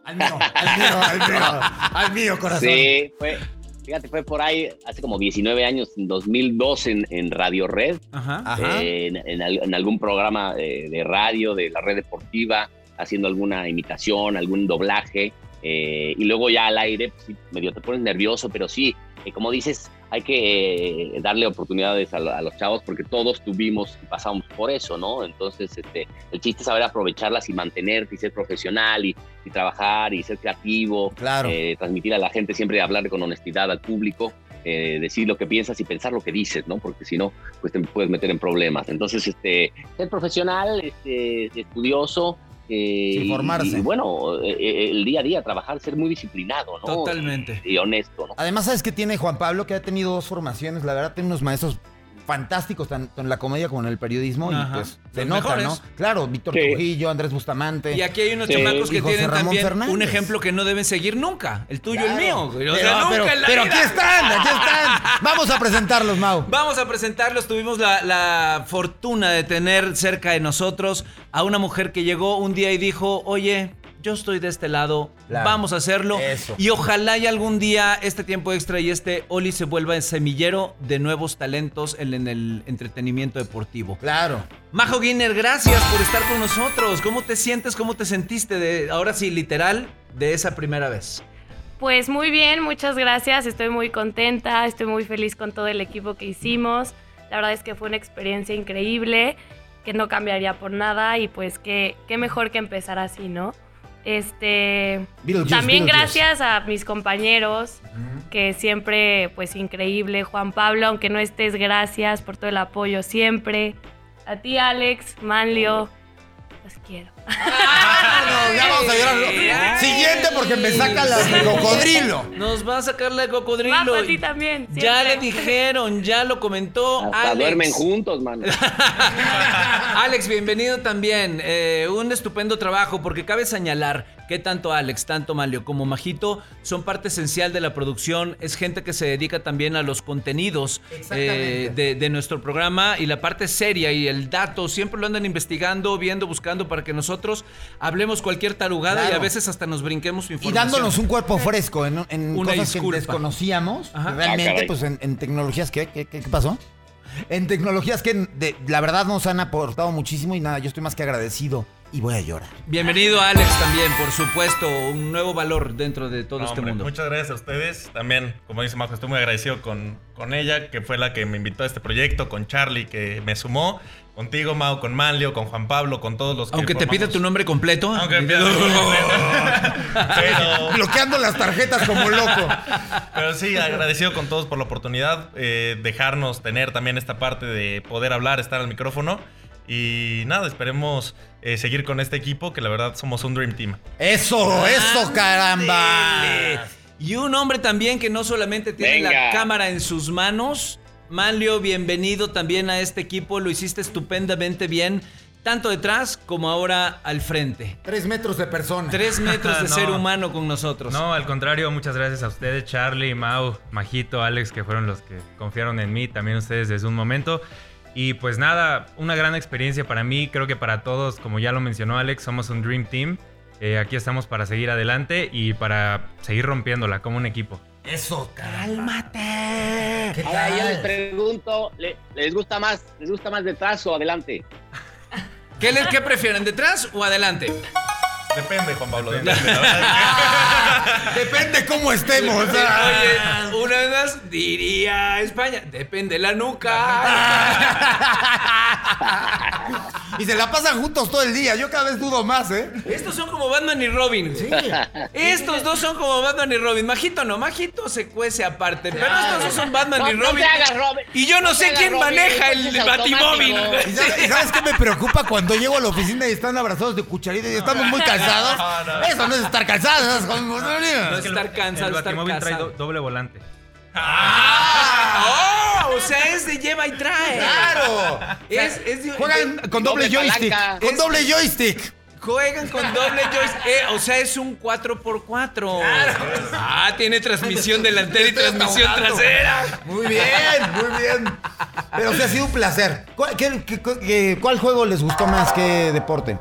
Al mío, al mío, al mío. Al mío, corazón. Sí, fue, fíjate, fue por ahí hace como 19 años, en 2002 en, en Radio Red, Ajá. Ajá. eh, en, en al- en algún programa eh, de radio de la red deportiva, haciendo alguna imitación, algún doblaje, eh, y luego ya al aire, pues, sí, medio te pones nervioso, pero sí, eh, como dices, hay que eh, darle oportunidades a, a los chavos porque todos tuvimos y pasamos por eso, ¿no? Entonces, este, el chiste es saber aprovecharlas y mantenerte y ser profesional y, y trabajar y ser creativo, Claro. eh, transmitir a la gente siempre hablar con honestidad al público, eh, decir lo que piensas y pensar lo que dices, ¿no? Porque si no, pues te puedes meter en problemas. Entonces, este, ser profesional, este, estudioso. Eh, Sí, y- formarse. Y, bueno, eh, eh, el día a día, trabajar, ser muy disciplinado, ¿no? Totalmente. Y, y honesto, ¿no? Además, ¿sabes qué tiene Juan Pablo? Que ha tenido dos formaciones. La verdad, tiene unos maestros fantásticos, tanto en la comedia como en el periodismo. Ajá. Y pues se Los nota, mejores. ¿no? Claro, Víctor Sí. Trujillo, Andrés Bustamante. Y aquí hay unos Sí. chamacos que Y José tienen Ramón también Fernández. un ejemplo que no deben seguir nunca. El tuyo y el mío. güey. O pero, sea, nunca pero- en la pero vida. aquí están, aquí están. Vamos a presentarlos, Mau. Vamos a presentarlos. Tuvimos la, la fortuna de tener cerca de nosotros a una mujer que llegó un día y dijo, oye, yo estoy de este lado, Claro. vamos a hacerlo. Eso. Y ojalá y algún día este tiempo extra y este Oli se vuelva el semillero de nuevos talentos en, en el entretenimiento deportivo. Claro. Majo Guiner, gracias por estar con nosotros. ¿Cómo te sientes? ¿Cómo te sentiste de, ahora sí, literal, de esa primera vez? Pues muy bien, muchas gracias. Estoy muy contenta, estoy muy feliz con todo el equipo que hicimos. La verdad es que fue una experiencia increíble, que no cambiaría por nada y pues qué, qué mejor que empezar así, ¿no? Este, Beetlejuice, también Beetlejuice. gracias a mis compañeros, que siempre pues increíble. Juan Pablo, aunque no estés, gracias por todo el apoyo siempre. A ti Alex, Manlio, los quiero. Ah, no, (laughs) ya vamos a llorar. Siguiente porque me saca la de cocodrilo. Nos va a sacar la de cocodrilo. Majo, a ti también. Ya le dijeron, ya lo comentó Hasta Alex. duermen juntos, mano. (laughs) Alex, bienvenido también. Eh, un estupendo trabajo porque cabe señalar que tanto Alex, tanto Malio como Majito son parte esencial de la producción. Es gente que se dedica también a los contenidos eh, de, de nuestro programa y la parte seria y el dato. Siempre lo andan investigando, viendo, buscando para que nosotros hablemos cualquier tarugada y Claro. a veces hasta nos brinquemos su Y información. dándonos un cuerpo fresco en, en Una cosas disculpa. que desconocíamos. Ajá. Ah, Realmente, caray. pues en, en tecnologías, ¿qué, qué, qué- qué pasó? En tecnologías que de- la verdad nos han aportado muchísimo y nada, yo estoy más que agradecido y voy a llorar. Bienvenido Alex también, por supuesto, un nuevo valor dentro de todo No, este hombre, mundo. Muchas gracias a ustedes. También, como dice Majo, estoy muy agradecido con, con ella, que fue la que me invitó a este proyecto, con Charlie, que me sumó, contigo, Mau, con Manlio, con Juan Pablo, con todos los que Aunque te pida tu nombre completo. Aunque me pida tu nombre completo. (laughs) Pero, Bloqueando las tarjetas como loco. pero sí, agradecido con todos por la oportunidad, eh, dejarnos tener también esta parte de poder hablar, estar al micrófono. Y nada, esperemos eh, seguir con este equipo, que la verdad somos un Dream Team. Eso, eso, caramba. Y un hombre también que no solamente tiene la cámara en sus manos. Manlio, bienvenido también a este equipo. Lo hiciste estupendamente bien, tanto detrás como ahora al frente. Tres metros de persona. Tres metros de (laughs) No. ser humano con nosotros. No, al contrario, muchas gracias a ustedes, Charlie, Mau, Majito, Alex, que fueron los que confiaron en mí, también ustedes desde un momento. Y pues nada, una gran experiencia para mí, creo que para todos, como ya lo mencionó Alex, somos un Dream Team. Eh, aquí estamos para seguir adelante y para seguir rompiéndola como un equipo. Eso, cálmate. ¿Qué Ahora yo les pregunto, ¿le- ¿les gusta más, les gusta más detrás o adelante? ¿Qué, les, ¿Qué prefieren, detrás o adelante? Depende, Juan Pablo. Depende. Depende (laughs) cómo estemos. Oye, una vez más diría España, depende la nuca. (laughs) y se la pasan juntos todo el día. Yo cada vez dudo más, ¿eh? Estos son como Batman y Robin. Sí. Estos dos son como Batman y Robin. Majito no, Majito se cuece aparte. Pero estos dos son Batman No, y no Robin. te hagas Robin. Y yo no, sé quién Robin, maneja el Batimóvil. ¿Y sabes, sabes qué me preocupa cuando llego a la oficina y están abrazados de cucharita y estamos muy cansados? (laughs) No, no. Eso no es estar cansados, eso es como- No es estar cansado, El Batimóvil trae doble volante. ¡Ah! ¡Oh! O sea, es de lleva y trae. ¡Claro! Es, es de- Juegan de- con doble, doble joystick. palanca. Con Es- doble joystick. Juegan con doble joystick. Eh, o sea, es un 4x4. Ah, tiene transmisión delantera y transmisión trasera. Muy bien, muy bien. Pero o sea, ha sido un placer. ¿Cuál, qué- qué- qué- cuál juego les gustó más que deporte?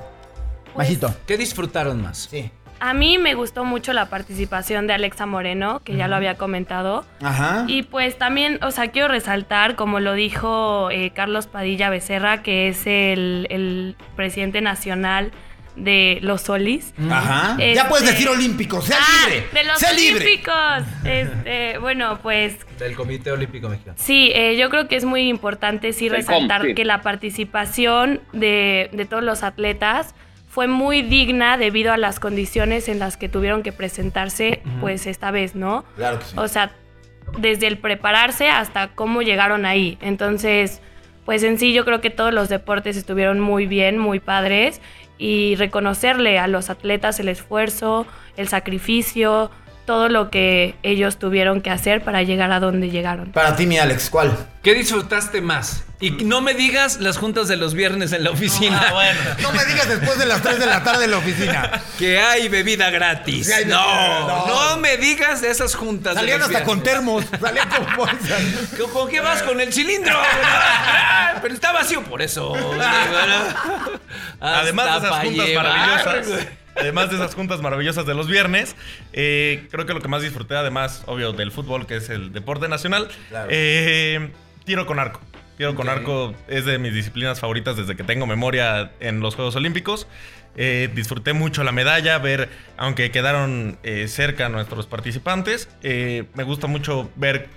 Majito. ¿Qué disfrutaron más? Sí. A mí me gustó mucho la participación de Alexa Moreno, que ya lo había comentado. Ajá. Y pues también, o sea, quiero resaltar, como lo dijo eh, Carlos Padilla Becerra, que es el, el presidente nacional de los Solis. Ajá. Este- Ya puedes decir olímpico. Sea Ah, libre. de los sea libre. Olímpicos. (laughs) Este, bueno, pues Del Comité Olímpico Mexicano. Sí, eh, yo creo que es muy importante sí resaltar COM, sí. que la participación de, de todos los atletas fue muy digna debido a las condiciones en las que tuvieron que presentarse, pues esta vez, ¿no? Claro que sí. O sea, desde el prepararse hasta cómo llegaron ahí. Entonces, pues en sí yo creo que todos los deportes estuvieron muy bien, muy padres y reconocerle a los atletas el esfuerzo, el sacrificio, todo lo que ellos tuvieron que hacer para llegar a donde llegaron. Para ti, mi Alex, ¿cuál? ¿Qué disfrutaste más? Y no me digas las juntas de los viernes en la oficina. Ah, bueno. (laughs) No me digas después de las 3 de la tarde en la oficina. Que hay bebida gratis. Sí hay bebida, no, no. no, me digas de esas juntas. de Salían los hasta con termos. Salían con bolsas. (laughs) ¿Con, qué vas? ¿Con el cilindro? (laughs) Ah, Pero está vacío por eso. Además de esas juntas llevar, maravillosas. Además de esas juntas maravillosas de los viernes, eh, creo que lo que más disfruté, además, obvio, del fútbol, que es el deporte nacional, Claro. eh, tiro con arco. Tiro con arco es de mis disciplinas favoritas desde que tengo memoria en los Juegos Olímpicos. Eh, disfruté mucho la medalla, ver, aunque quedaron cerca nuestros participantes, me gusta mucho ver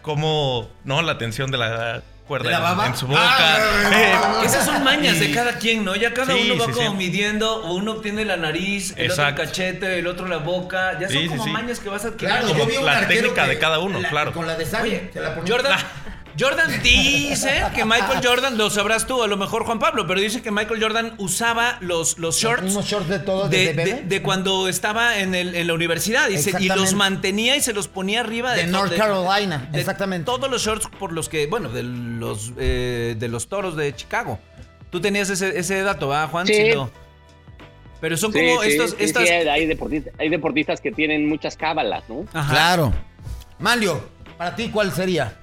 cómo, ¿no? La tensión de la cuerda ¿De la en- baba? en, su boca. Ah, Eh, Esas son mañas de cada quien, ¿no? Ya cada Sí, uno va sí, como sí. midiendo, uno tiene la nariz, el otro el cachete, el otro la boca. Ya son como sí. mañas que vas adquiriendo. Claro, Como yo vi un la técnica que- de cada uno, la- claro. Con la de Sage, se la ponía. Jordan, Jordan dice que Michael (laughs) Jordan, lo sabrás tú, a lo mejor Juan Pablo, pero dice que Michael Jordan usaba los, los shorts. Unos shorts de todo de, de- de cuando estaba en, el- en la universidad dice, y Exactamente. los mantenía y se los ponía arriba de, De North Carolina, de exactamente. Todos los shorts por los que, bueno, de los eh, de los toros de Chicago. Tú tenías ese, ese dato, ¿va, Juan? Sí. no. Pero son Sí, como sí, estos, sí, estas. sí, hay, deportistas, hay deportistas que tienen muchas cábalas, ¿no? Ajá. Claro. Manlio, para ti, ¿cuál sería?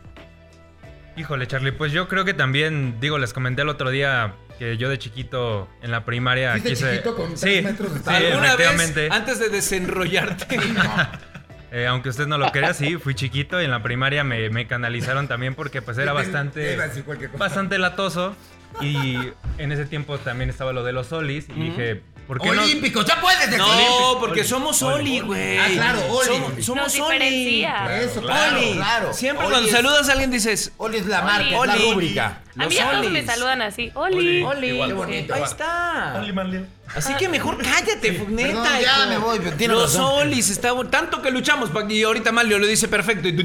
Híjole, Charlie, pues yo creo que también, digo, les comenté el otro día que yo de chiquito en la primaria ¿Fuiste quise. chiquito con tres sí, metros de sí, ¿Alguna vez, efectivamente. antes de desenrollarte? (laughs) (laughs) Eh, aunque usted no lo crea, sí, fui chiquito y en la primaria me, me canalizaron también porque pues era Te- te bastante, iba a decir cualquier cosa. bastante latoso. Y en ese tiempo también estaba lo de los solis y dije, ¿por qué no? Olímpicos, ya puedes decir. No, porque Oli. somos Oli. Güey. Ah, claro, Oli. Somos, somos Nos Oli. diferencia. Eso, claro, Oli. claro. Siempre Oli cuando es- saludas a alguien dices, Oli es la marca, es la Oli. rúbrica. A mí Los a todos me saludan así. Oli. Oli. Igual. Qué bonito. Ahí está. Oli, Manlio. Así que mejor cállate, neta. Perdón, ya hijo. me voy, pero Los razón. Olis está tanto que luchamos y ahorita Malio lo dice perfecto y tú.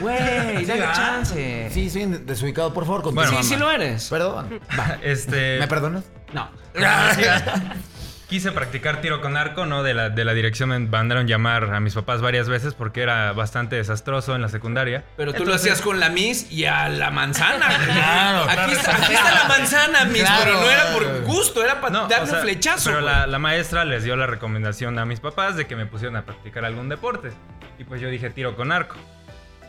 Güey, dale chance. Sí, soy desubicado, por favor, continúa. sí, sí lo eres. Perdón. Este, ¿Me perdonas? No. (laughs) quise practicar tiro con arco, ¿no? De la, de la dirección me mandaron llamar a mis papás varias veces porque era bastante desastroso en la secundaria. Pero tú lo Entonces- hacías con la Miss y a la manzana. güey. Claro, aquí, está, aquí está la manzana, Miss, Claro. pero no era por gusto, era para No, darle o sea, un flechazo. Pero güey. la, la maestra les dio la recomendación a mis papás de que me pusieran a practicar algún deporte. Y pues yo dije tiro con arco.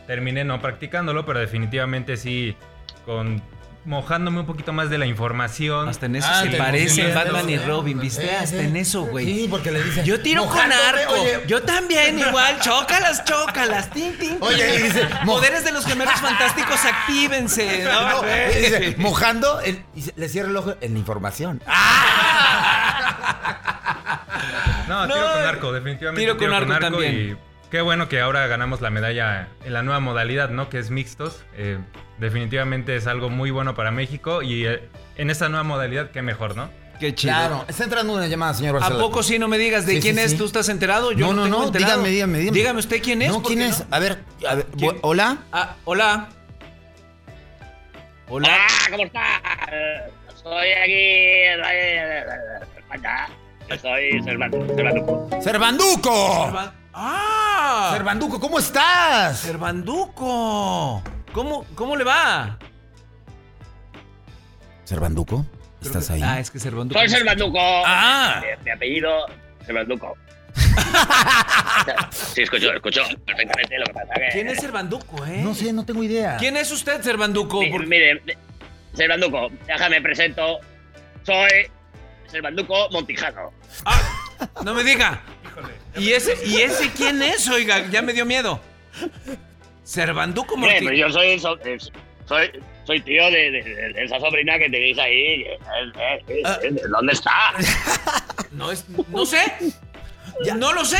Terminé no practicándolo, pero definitivamente sí con mojándome un poquito más de la información. Hasta en eso Ah, se emocionaste, Batman y. Robin, ¿viste? Hasta en eso, güey. Sí, porque le dicen. Yo tiro con arco. oye, Yo también, igual. Chócalas, chócalas. Tin, tin, Oye, y dice, Poderes de los gemelos fantásticos, actívense. ¿no? No, y dice, mojando el- y se- le cierra el ojo en la información. No, No, tiro con arco, definitivamente. tiro con arco también. Qué bueno que ahora ganamos la medalla en la nueva modalidad, ¿no? Que es mixtos. Eh, definitivamente es algo muy bueno para México y eh, en esa nueva modalidad, qué mejor, ¿no? Qué chido. Claro, está entrando una llamada, señor ¿A Barcelona. poco sí no me digas de Sí, quién sí, es? sí. ¿Tú estás enterado? Yo no, no, no, tengo no, enterado. dígame, dígame, dígame. Dígame usted quién es. No, ¿quién es? A ver, a ver, ¿Quién? ¿hola? Ah, hola. Hola. Ah, ¿cómo estás? Soy aquí. Soy de España. Soy ¡Ah! ¡Servanduco, ¿cómo estás? Servanduco. ¿Cómo, ¿Cómo le va? ¿Servanduco? Creo ¿Estás que- ahí? Ah, es que Servanduco. Soy Servanduco. Ah. Mi, mi apellido, Servanduco. (laughs) sí, escucho, escucho perfectamente lo que pasa. Que, ¿Quién es Servanduco, eh? No sé, no tengo idea. ¿Quién es usted, Servanduco? Mi- Por- Mire, Servanduco, déjame presento. Soy Servanduco Montijano. No me diga. ¿Y ese, ¿Y ese quién es? Oiga, ya me dio miedo. Servanduco Hombre, Morti- pues yo soy, so- soy, soy tío de, de- de- de esa sobrina que tenéis ahí. Eh, eh, eh, Ah. ¿Dónde está? (laughs) No, es, no sé. No lo sé.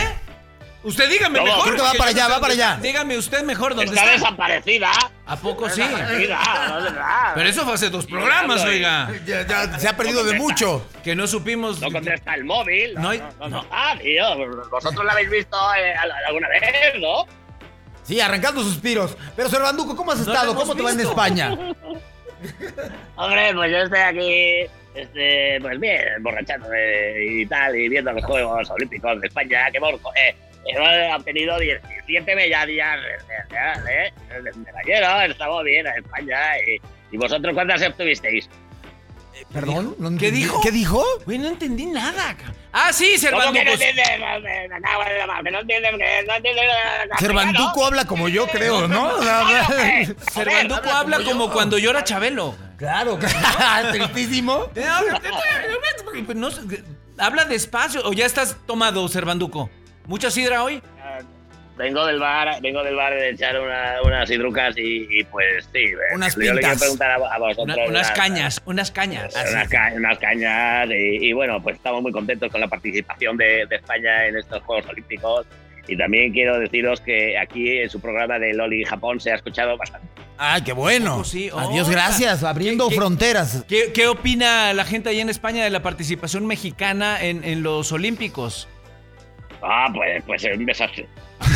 Usted dígame ¿Cómo? mejor. Creo que va para allá, va para allá. Dígame usted mejor dónde Está está. desaparecida. ¿A poco sí? Desaparecida. Pero eso fue hace dos programas, oiga. Ya, ya se ha perdido de mucho. Que no supimos. No contesta el móvil. No No, hay- no, no, no. está, tío. Vosotros la habéis visto eh, al- alguna vez, ¿no? Sí, arrancando suspiros. Pero, Servanduco, ¿cómo has estado? ¿Cómo te va en. España? (laughs) Hombre, pues yo estoy aquí, este, pues bien, borrachándome y tal, y viendo los Juegos Olímpicos de España, que hemos, eh, hemos obtenido 17 medallas de, de, de, de medallero, estamos bien en España. Y, ¿Y vosotros cuántas obtuvisteis? ¿Perdón? ¿No ¿Qué dijo? ¿Qué dijo? Güey, no entendí nada. Ah, sí, ¿Cómo Servanduco. que no entiendes? No entiendes. Servanduco habla como yo, creo, ¿no? O sea, Servanduco habla como cuando llora Chabelo. Claro, claro. Tristísimo. Habla despacio o ya estás tomado, Servanduco. ¿Mucha sidra hoy? Vengo del bar, vengo del bar de echar una- unas hidrucas y, y pues sí. Unas yo le quiero pintas. preguntar a, a vosotros. Una- unas cañas, unas cañas. Unas, ca- unas cañas y, y bueno, pues estamos muy contentos con la participación de, de España en estos Juegos Olímpicos. Y también quiero deciros que aquí en su programa de Loli Japón se ha escuchado bastante. Ay, qué bueno. Oh, sí. Adiós, Oh, gracias. Abriendo ¿Qué- fronteras. ¿Qué, qué opina la gente allá en España de la participación mexicana en, en los Olímpicos? Ah, pues, pues es un desastre. (laughs)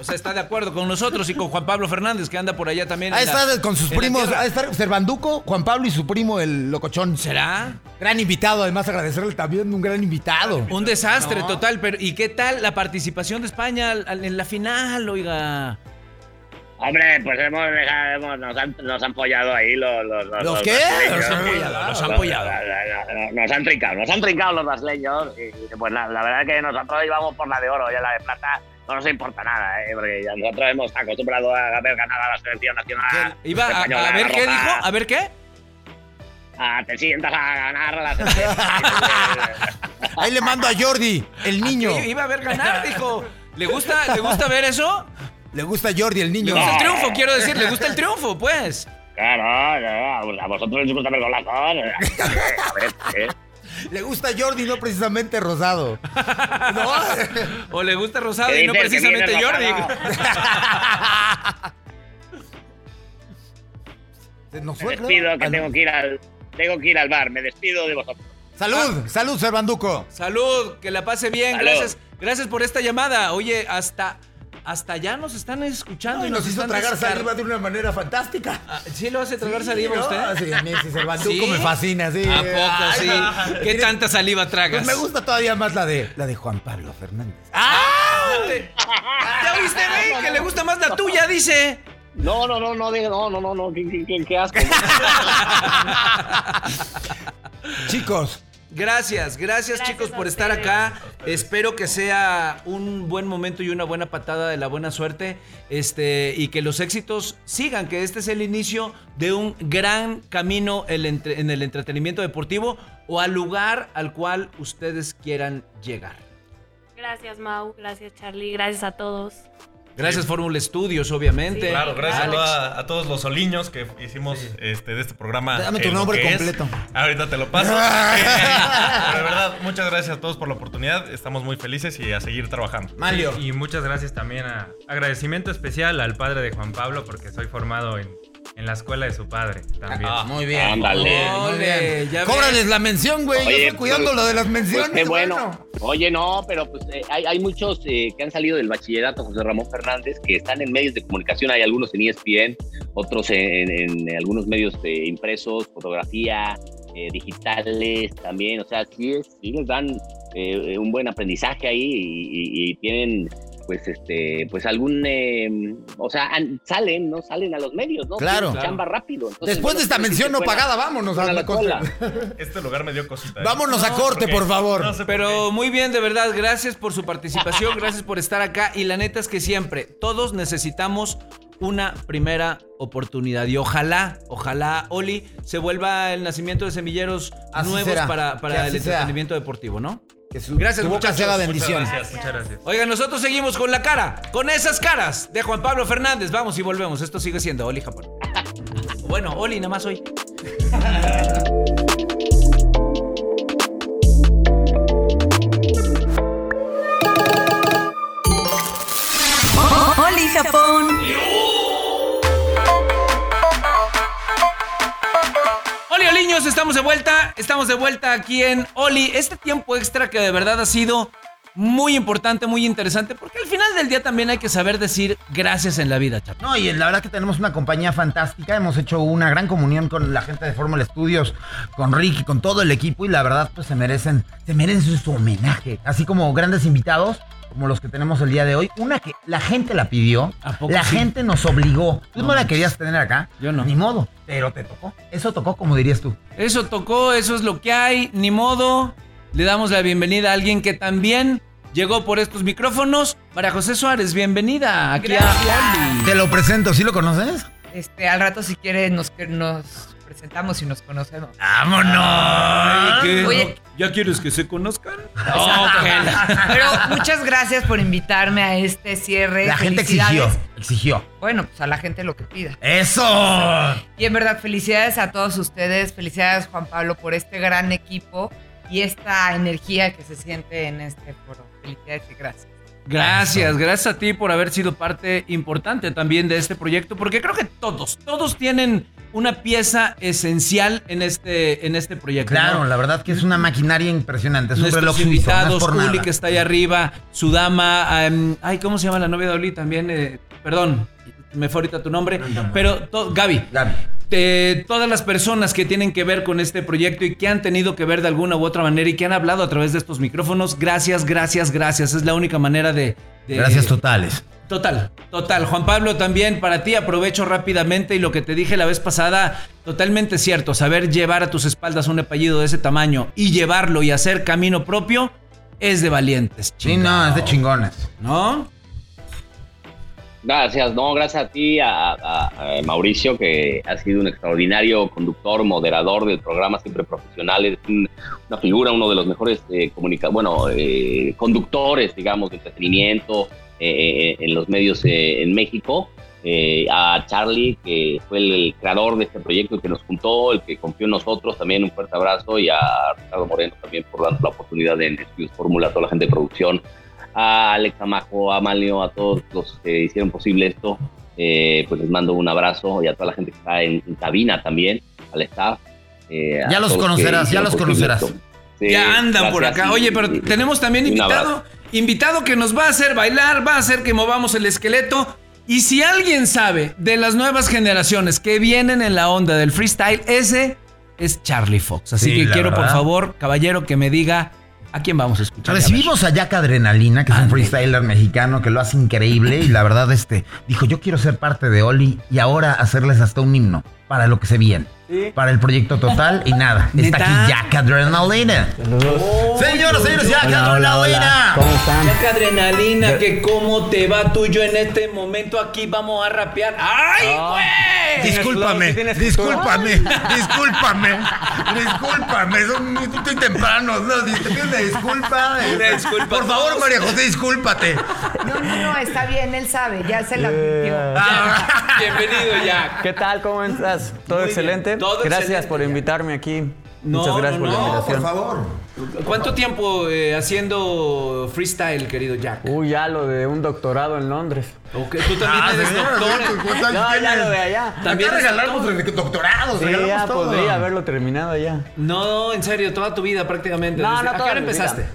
O sea, está de acuerdo con nosotros y con Juan Pablo Fernández, que anda por allá también. Ahí la- está con sus primos. Ahí está Servanduco, Juan Pablo y su primo, el locochón. ¿Será? Gran invitado, además agradecerle también, un gran invitado. Un desastre No. total, pero ¿y qué tal la participación de España en la final, oiga? Hombre, pues hemos dejado, hemos- nos, han, nos han follado ahí los... ¿Los, ¿Los qué? Los han follado, los han follado. Nos han trincado, nos han trincado los brasileños. Y pues la, la verdad es que nosotros íbamos por la de oro y en la de plata no nos importa nada, ¿eh? porque ya nosotros hemos acostumbrado a haber ganado a la selección nacional. Iba a, española, a ver qué roja. dijo, a ver qué. Ah, te sientas a ganar la (laughs) selección. Ahí le mando a Jordi, el niño. Iba a ver ganar, dijo. ¿Le gusta, ¿Le gusta ver eso? Le gusta Jordi, el Le niño. gusta el triunfo, quiero decir, le gusta el triunfo, pues. Claro, a vosotros les gusta ver golazos. A ver. Le gusta Jordi, no precisamente Rosado. ¿No? (laughs) O le gusta Rosado ¿Qué y no precisamente Jordi. (laughs) Se nos Me fue, creo. despido, que Al- tengo que ir al, tengo que ir al bar. Me despido de vosotros. Salud, salud, Servanduco. Salud, que la pase bien. Salud. Gracias, gracias por esta llamada. Oye, hasta, hasta allá nos están escuchando y nos nos, hizo están tragar descar- saliva de una manera fantástica. Ah, ¿Sí lo hace tragar saliva ¿no? usted? Sí, a mí sí, ¿Sí? me fascina, sí. ¿A poco Ay, sí? ay, ¿Qué mire, tanta saliva tragas? Pues me gusta todavía más la de la de Juan Pablo Fernández. ¡Te- ¿Ya oíste, güey? Que le gusta más la tuya, dice. No, no, no, no, no, no, no, no, qué, qué, qué, qué asco. (laughs) Chicos, Gracias, gracias, Gracias chicos por estar acá. Espero que sea un buen momento y una buena patada de la buena suerte. Este, y que los éxitos sigan, que este es el inicio de un gran camino en el entretenimiento deportivo o al lugar al cual ustedes quieran llegar. Gracias, Mau. Gracias, Charlie. Gracias a todos. Gracias Fórmula Estudios, obviamente. Claro, gracias a, Alex. toda- a todos los soliños que hicimos este, de este programa. Dame tu nombre completo. Ahorita te lo paso. (laughs) Pero de verdad, muchas gracias a todos por la oportunidad. Estamos muy felices y a seguir trabajando. Malio. Y muchas gracias también a agradecimiento especial al padre de Juan Pablo porque soy formado en, en la escuela de su padre también. Ah, muy bien. Ándale. Muy Ole, bien. ya Cóbrales la mención, güey. Yo Oye, estoy cuidando pues, lo de las Pues menciones. qué bueno. Oye, no, pero pues eh, hay, hay muchos eh, que han salido del bachillerato, José Ramón Fernández, que están en medios de comunicación. Hay algunos en ESPN, otros en, en- en algunos medios eh, impresos, fotografía, eh, digitales también. O sea, sí, sí les dan eh, un buen aprendizaje ahí y, y- y tienen pues este pues algún eh, o sea an- salen no salen a los medios no Claro. Tienen chamba rápido Entonces, Después bueno, de esta pues, mención no pagada, vámonos fuera a a la la escuela. (laughs) Este lugar me dio cosita. ¿eh? Vámonos a corte, porque por favor. no sé por Pero muy bien, de verdad, gracias por su participación, gracias por estar acá. Y la neta es que siempre, todos necesitamos una primera oportunidad. Y ojalá, ojalá, Oli, se vuelva el nacimiento de semilleros Así nuevos será, para, para el entretenimiento deportivo, ¿no? Que su, Gracias, boca muchachos. haga Muchas. Gracias, muchas gracias. Oigan, nosotros seguimos con la cara, con esas caras de Juan Pablo Fernández. Vamos y volvemos. Esto sigue siendo Oli Japón. (laughs) Bueno, Oli, nada más hoy. (laughs) Oli Japón. Estamos de vuelta. Estamos de vuelta aquí en Oli. Este tiempo extra que de verdad ha sido muy importante, muy interesante, porque al final del día también hay que saber decir gracias en la vida, chato. No, y la verdad que tenemos una compañía fantástica. Hemos hecho una gran comunión con la gente de Fórmula Studios, con Ricky, con todo el equipo. Y la verdad, pues se merecen, se merecen su homenaje. Así como grandes invitados, como los que tenemos el día de hoy. Una que la gente la pidió. ¿A poco La sí? gente nos obligó. Tú no, No la querías tener acá. Yo no. Ni modo. Pero te tocó. Eso tocó, como dirías tú. Eso tocó, eso es lo que hay, ni modo. Le damos la bienvenida a alguien que también llegó por estos micrófonos. María José Suárez, bienvenida aquí a Oli. Te lo presento. ¿Sí lo conoces? Este, al rato si quiere nos, presentamos y nos conocemos. ¡Vámonos! ¿Qué? Oye. ¿Ya quieres que se conozcan? (laughs) Pero muchas gracias por invitarme a este cierre. La gente exigió. Exigió. Bueno, pues a la gente lo que pida. ¡Eso! Y en verdad, felicidades a todos ustedes. Felicidades, Juan Pablo, por este gran equipo y esta energía que se siente en este foro. Felicidades y gracias. Gracias, gracias a ti por haber sido parte importante también de este proyecto, porque creo que todos, todos tienen una pieza esencial en este, en este proyecto. Claro, ¿no? la verdad que es una maquinaria impresionante. Es un Nuestros reloj suizo. No invitados, es por Juli nada. que está ahí arriba, su dama, em, ay, ¿cómo se llama la novia de Oli también? Eh, perdón, me fue ahorita tu nombre, pero Gaby. Todas las personas que tienen que ver con este proyecto y que han tenido que ver de alguna u otra manera y que han hablado a través de estos micrófonos, gracias, gracias, gracias. Es la única manera de... de- Gracias totales. Total, total. Juan Pablo, también para ti aprovecho rápidamente y lo que te dije la vez pasada, totalmente cierto. Saber llevar a tus espaldas un apellido de ese tamaño y llevarlo y hacer camino propio es de valientes. Sí, no, es de chingones. ¿No? Gracias, no, gracias a ti, a, Mauricio, que ha sido un extraordinario conductor, moderador del programa, siempre profesional, es un- una figura, uno de los mejores eh, comunica bueno, eh, conductores, digamos, de entretenimiento eh, en los medios eh, en México. Eh, a Charlie, que fue el, creador de este proyecto, el que nos juntó, el que confió en nosotros, también un fuerte abrazo, y a Ricardo Moreno también por darnos la oportunidad en Estudios Fórmula, a toda la gente de producción, a Alex Amajo, a Malio, a todos los que hicieron posible esto, eh, pues les mando un abrazo y a toda la gente que está en, en cabina también, al staff. eh, Ya los conocerás, ya los conocerás. ya andan por acá. y- Oye, pero y- tenemos también invitado, invitado que nos va a hacer bailar, va a hacer que movamos el esqueleto. Y si alguien sabe de las nuevas generaciones que vienen en la onda del freestyle, ese es Charlie Fox. Así Sí, que quiero, por favor, caballero, que me diga a quién vamos a escuchar. Recibimos a Jack Adrenalina, que es un freestyler mexicano que lo hace increíble y la verdad este dijo, yo quiero ser parte de Oli y ahora hacerles hasta un himno para lo que se viene. Para el proyecto total y nada. (laughs) Está aquí Jack Adrenalina. Señoras, señores, Jack Adrenalina. Jack Adrenalina, que cómo te va tú y yo en este momento aquí vamos a rapear. ¡Ay, güey! Discúlpame, discúlpame, (laughs) discúlpame, discúlpame, son muy muy tempranos, no, te pido una disculpa. Una disculpa Por favor. María José, discúlpate. No, no, no, está bien, él sabe, ya se lo advirtió. Bienvenido, Jack. ¿Qué tal? ¿Cómo estás? ¿Todo Muy excelente? bien, todo gracias por invitarme aquí. No, Muchas gracias no, por la no, invitación. Por favor. ¿Cuánto tiempo eh, haciendo freestyle, querido Jack? Uy, ya lo de un doctorado en Londres. Tú también Ah, eres doctor. sí, en- ¿cuántos años No, ya lo de allá. También regalamos doctor. doctorados, Sí, regalamos ya todo. podría haberlo terminado ya. No, en serio, toda tu vida prácticamente. No, Desde- no, ¿A qué hora vida. empezaste?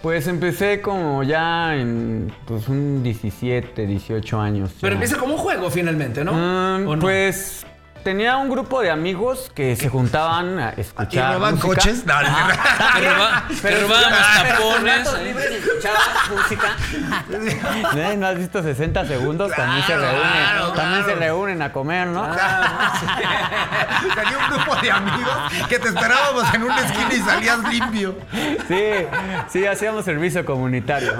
Pues empecé como ya en pues un 17, 18 años. Pero ya. empieza como un juego finalmente, ¿no? Mm, ¿O no? Pues tenía un grupo de amigos que se juntaban a ¿Y escuchar roban música. coches? No, no, no. Que, (laughs) roba- que robaban los tapones. (laughs) ¿eh? ¿No has visto 60 segundos? también se reúnen. claro, también claro. se reúnen a comer, ¿no? (laughs) Tenía un grupo de amigos que te esperábamos en una esquina y salías limpio. Sí, sí, hacíamos servicio comunitario.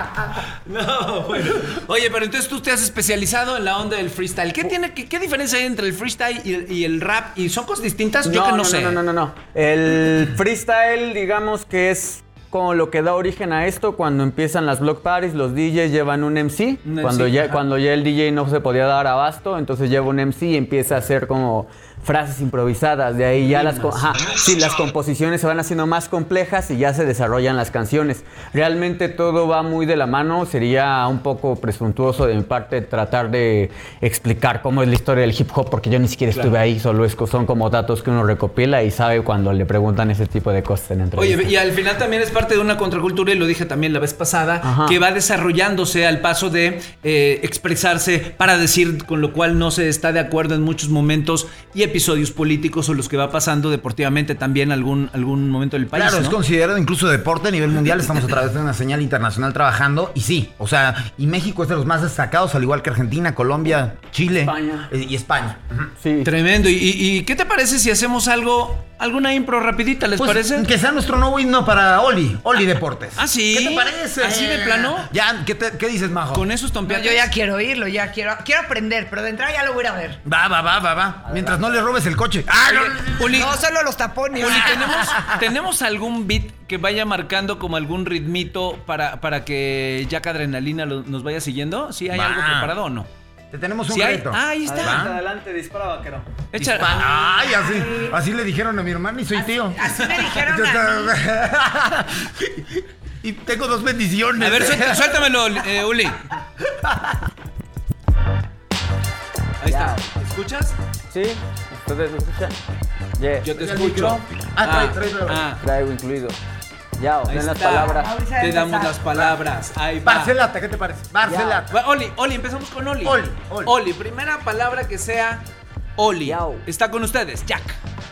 (laughs) No, bueno. Oye, pero entonces tú te has especializado en la onda del freestyle. ¿Qué tiene, qué, qué diferencia hay entre el freestyle y el, y el rap? ¿Y son cosas distintas? Yo que no, sé. No, no, no, no. El freestyle, digamos que es como lo que da origen a esto cuando empiezan las block parties, los DJs llevan un MC, Un MC, cuando ya ajá. cuando ya el DJ no se podía dar abasto, entonces lleva un MC y empieza a hacer como frases improvisadas, de ahí ya las ajá, sí, las composiciones se van haciendo más complejas y ya se desarrollan las canciones. Realmente todo va muy de la mano, sería un poco presuntuoso de mi parte tratar de explicar cómo es la historia del hip hop porque yo ni siquiera estuve ahí, solo es, son como datos que uno recopila y sabe cuando le preguntan ese tipo de cosas en entrevistas. Oye, y al final también es parte de una contracultura, y lo dije también la vez pasada, Ajá. que va desarrollándose al paso de eh, expresarse para decir con lo cual no se está de acuerdo en muchos momentos y episodios políticos o los que va pasando deportivamente también algún, algún momento del país. Claro, es ¿no? considerado incluso deporte a nivel mundial. Estamos a través de una señal internacional trabajando. Y sí, o sea, y México es de los más destacados, al igual que Argentina, Colombia, Chile España. eh, y España. Sí. Tremendo. ¿Y, qué te parece si hacemos algo, alguna impro rapidita, les Pues, parece? Que sea nuestro nuevo himno para Oli, Oli Deportes. ¿Ah, sí? ¿Qué te parece? ¿Así de plano? Ya, ¿qué, te- qué dices, Majo? Con esos No, tompiates. yo ya quiero oírlo, ya quiero, quiero aprender, pero de entrada ya lo voy a ir a ver. Va, va, va, va, va. Mientras no le robes el coche. ¡Ah, no! Solo los tapones. Oli, ¿tenemos, ¿tenemos algún beat que vaya marcando como algún ritmito para, para que Jack Adrenalina lo- nos vaya siguiendo? ¿Sí hay Va. algo preparado o no? Te tenemos un Sí hay- reto. Ah, ahí está. Va. adelante, dispara, vaquero. Echa- Ay, así, así le dijeron a mi hermano y soy tío. Así me dijeron (laughs) a (laughs) y tengo dos bendiciones. A ver, suelta- suéltamelo, eh, Uli. (laughs) ¿Escuchas? Sí, ustedes me escuchan. Yeah. Yo te ¿Ya escucho. micro? Ah, trae, trae, trae. ah, Traigo incluido. Ya, ahí den las palabras. Ahorita Te damos las palabras. Ahí va. Barcelata, ¿qué te parece? Barcelata. Va, Oli, Oli, empezamos con Oli. Oli, Oli. Oli, primera palabra que sea Oli. Yao. Está con ustedes, Jack.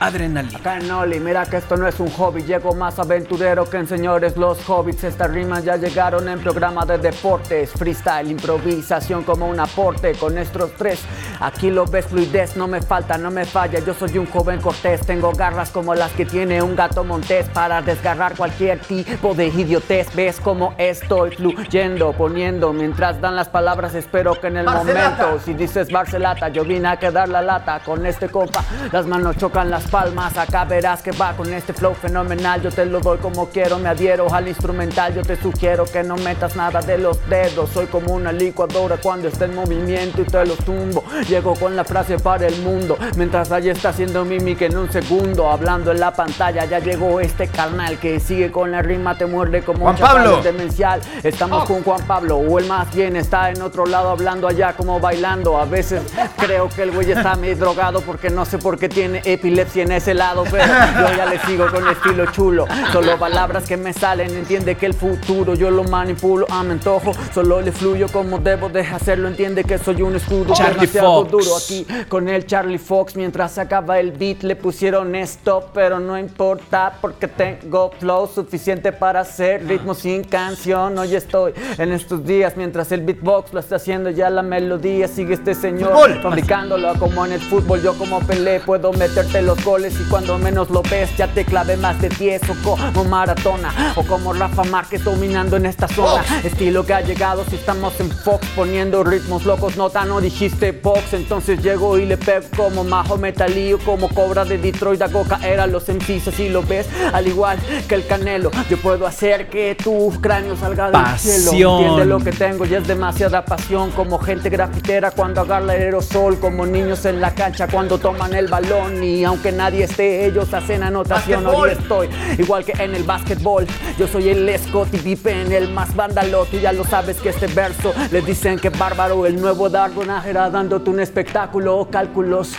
Adrenalina. Acá en Oli, mira que esto no es un hobby, llego más aventurero que en señores los hobbits. Estas rimas ya llegaron en programa de deportes, freestyle, improvisación como un aporte con estos tres. Aquí lo ves fluidez, no me falta, no me falla. Yo soy un joven cortés, tengo garras como las que tiene un gato montés para desgarrar cualquier tipo de idiotez. Ves cómo estoy fluyendo, poniendo mientras dan las palabras. Espero que en el Barcelata. momento si dices Barcelata, yo vine a quedar la lata con este compa. Las manos chocan las palmas, acá verás que va con este flow fenomenal. Yo te lo doy como quiero, me adhiero al instrumental. Yo te sugiero que no metas nada de los dedos. Soy como una licuadora cuando está en movimiento y te lo tumbo. Llego con la frase para el mundo, mientras allá está haciendo mímica en un segundo. Hablando en la pantalla, ya llegó este carnal que sigue con la rima, te muerde como Juan un Pablo. demencial. Estamos con Juan Pablo, o él más bien está en otro lado hablando allá como bailando. A veces creo que el güey está medio drogado porque no sé por qué tiene epilepsia en ese lado, pero (laughs) yo ya le sigo con estilo chulo. Solo palabras que me salen, entiende que el futuro yo lo manipulo a mi antojo. Solo le fluyo como debo de hacerlo, entiende que soy un escudo Charlie demasiado Fox. duro aquí con el Charlie Fox. Mientras sacaba el beat le pusieron stop, pero no importa porque tengo flow suficiente para hacer ritmo sin canción. Hoy estoy en estos días mientras el beatbox lo está haciendo ya la melodía. Sigue este señor fabricándolo como en el fútbol. Yo como Pelé puedo meterte los goles y cuando menos lo ves ya te clave más de 10 o como Maratona o como Rafa Márquez dominando en esta zona. Estilo que ha llegado si estamos en Fox poniendo ritmos locos. Nota, no dijiste box, entonces llego y le pego como Majo Metalío, como Cobra de Detroit hago caer a los MCs así lo ves, al igual que el Canelo. Yo puedo hacer que tu cráneo salga del cielo. Pasión. Entiende lo que tengo y es demasiada pasión como gente grafitera cuando agarra el aerosol, como niños en la cancha cuando toman el balón y aunque nadie esté ellos hacen anotación. Hoy estoy igual que en el básquetbol. Yo soy el Scottie Pippen, el más vándalo. Tú ya lo sabes que este verso le dicen que bárbaro, el nuevo Dardo Nájera dándote un espectáculo. Cálculos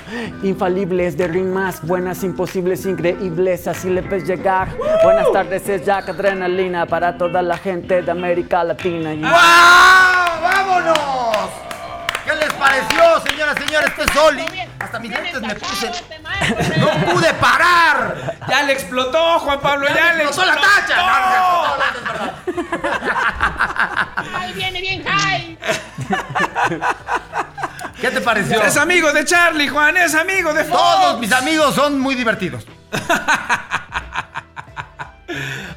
infalibles de rimas buenas, imposibles, increíbles. Así le ves llegar. Buenas tardes, es Jack Adrenalina para toda la gente de América Latina. Y- ¡Wow! ¡Vámonos! ¿Qué les pareció, señoras y señores? Este sol. Hasta mis dientes me puse. ¡No pude parar! Ya le explotó, Juan Pablo, ya, le explotó la tacha! No, no, no, no, no, (laughs) Ahí viene bien high. ¿Qué te pareció? Es amigo de Charlie, Juan, es amigo de Fox. Todos mis amigos son muy divertidos. (laughs)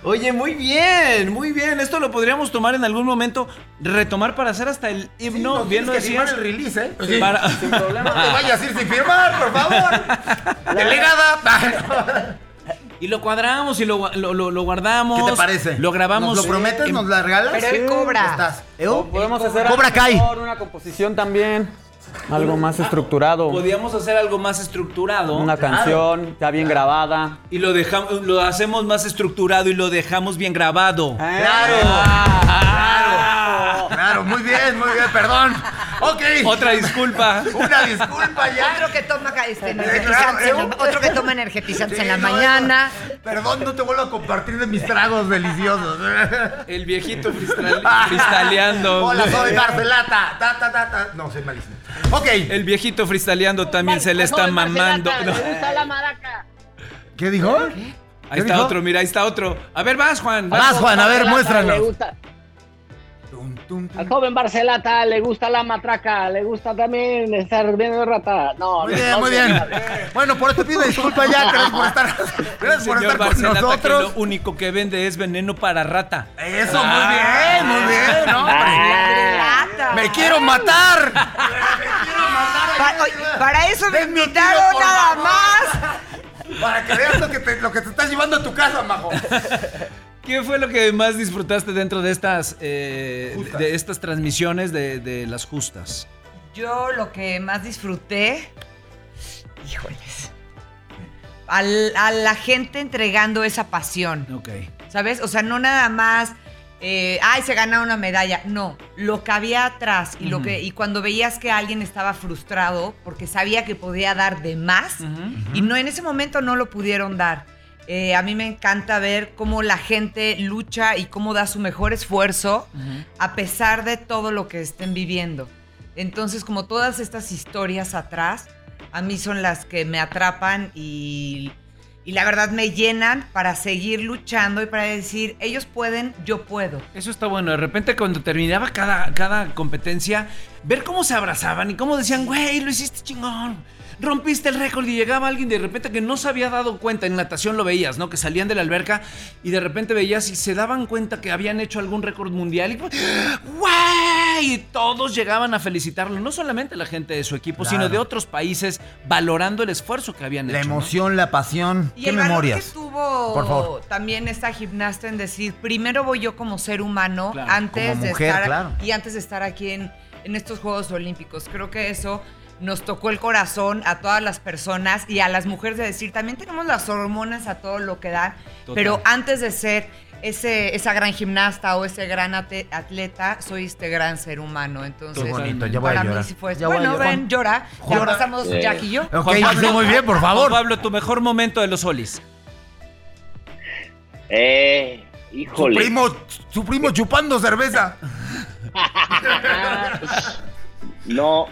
Oye, muy bien, muy bien. Esto lo podríamos tomar en algún momento, retomar para hacer hasta el himno. no, bien tienes lo que decías. firmar el release, ¿eh? Sí. Para- Sin problema. No te vayas a ir sin firmar, por favor. Delegada. Y lo cuadramos y lo, lo, lo- lo guardamos. ¿Qué te parece? Lo grabamos. ¿Nos lo prometes? ¿Nos la regalas? Pero él cobra. Estás. O podemos hacer Cobra algo Kai. mejor, una composición también, algo más estructurado, Podíamos hacer algo más estructurado. una canción ya bien grabada. Y lo dejamos, lo hacemos más estructurado y lo dejamos bien grabado. Claro. Ah. Claro, muy bien, muy bien, perdón. Ok. Otra disculpa. Una disculpa ya. Otro que toma este, claro, la- ¿eh? otro que toma energizantes Sí, en la no, mañana. no, Perdón, no te vuelvo a compartir de mis tragos deliciosos. El viejito cristal- (laughs) cristaleando. Hola, soy Barcelata. Ta, ta, ta, ta. No, soy malísimo. Ok. El viejito fristaleando también se le está mamando. Barcelata, Le gusta la maraca. ¿Qué dijo? Ahí está dijo? otro, mira, ahí está otro. A ver, vas, Juan. Vas, Juan, a ver, muéstranos. Al joven Barcelata le gusta la matraca, le gusta también estar viendo rata. No, Muy no, bien, no muy bien. Bueno, por esto pido disculpas ya. Gracias por estar, gracias por estar con nosotros. lo único que vende es veneno para rata. Eso, muy bien, muy bien, hombre. Lata. ¡Me quiero matar! Pa- oye, para eso me invitaron nada favor. más. Para que veas lo que, te, lo que te estás llevando a tu casa, majo. ¿Qué fue lo que más disfrutaste dentro de estas, eh, de estas transmisiones de, de las justas? Yo lo que más disfruté, híjoles, al- a la gente entregando esa pasión, Ok. ¿sabes? O sea, no nada más, eh, ay, se gana una medalla, no, lo que había atrás y, lo Ujú. que, y cuando veías que alguien estaba frustrado porque sabía que podía dar de más y no en ese momento no lo pudieron dar. Eh, a mí me encanta ver cómo la gente lucha y cómo da su mejor esfuerzo a pesar de todo lo que estén viviendo. Entonces, como todas estas historias atrás, a mí son las que me atrapan y, y la verdad me llenan para seguir luchando y para decir, ellos pueden, yo puedo. Eso está bueno. De repente, cuando terminaba cada, cada competencia, ver cómo se abrazaban y cómo decían, güey, lo hiciste chingón. Rompiste el récord y llegaba alguien de repente que no se había dado cuenta. En natación lo veías, ¿no? Que salían de la alberca y de repente veías y se daban cuenta que habían hecho algún récord mundial. Y, ¡Güey! Y todos llegaban a felicitarlo. No solamente la gente de su equipo, sino de otros países, valorando el esfuerzo que habían La hecho. ¿no? emoción, la pasión. Y ¿Qué el memorias? que tuvo Por favor. también esta gimnasta en decir, primero voy yo como ser humano Claro, antes como de estar claro. y antes de estar aquí en, en estos Juegos Olímpicos. Creo que eso nos tocó el corazón a todas las personas y a las mujeres de decir, también tenemos las hormonas a todo lo que dan, Total. pero antes de ser ese, esa gran gimnasta o ese gran atleta, soy este gran ser humano. Entonces, Qué bonito, ya voy a para mí sí fue. Ya voy a bueno, ven, llora. Ya Llora. pasamos Eh. Jack y yo. Ok, sí, muy bien, por favor. Juan Pablo, tu mejor momento de los solis. Eh, Su híjole. primo, su primo chupando cerveza. (laughs) No,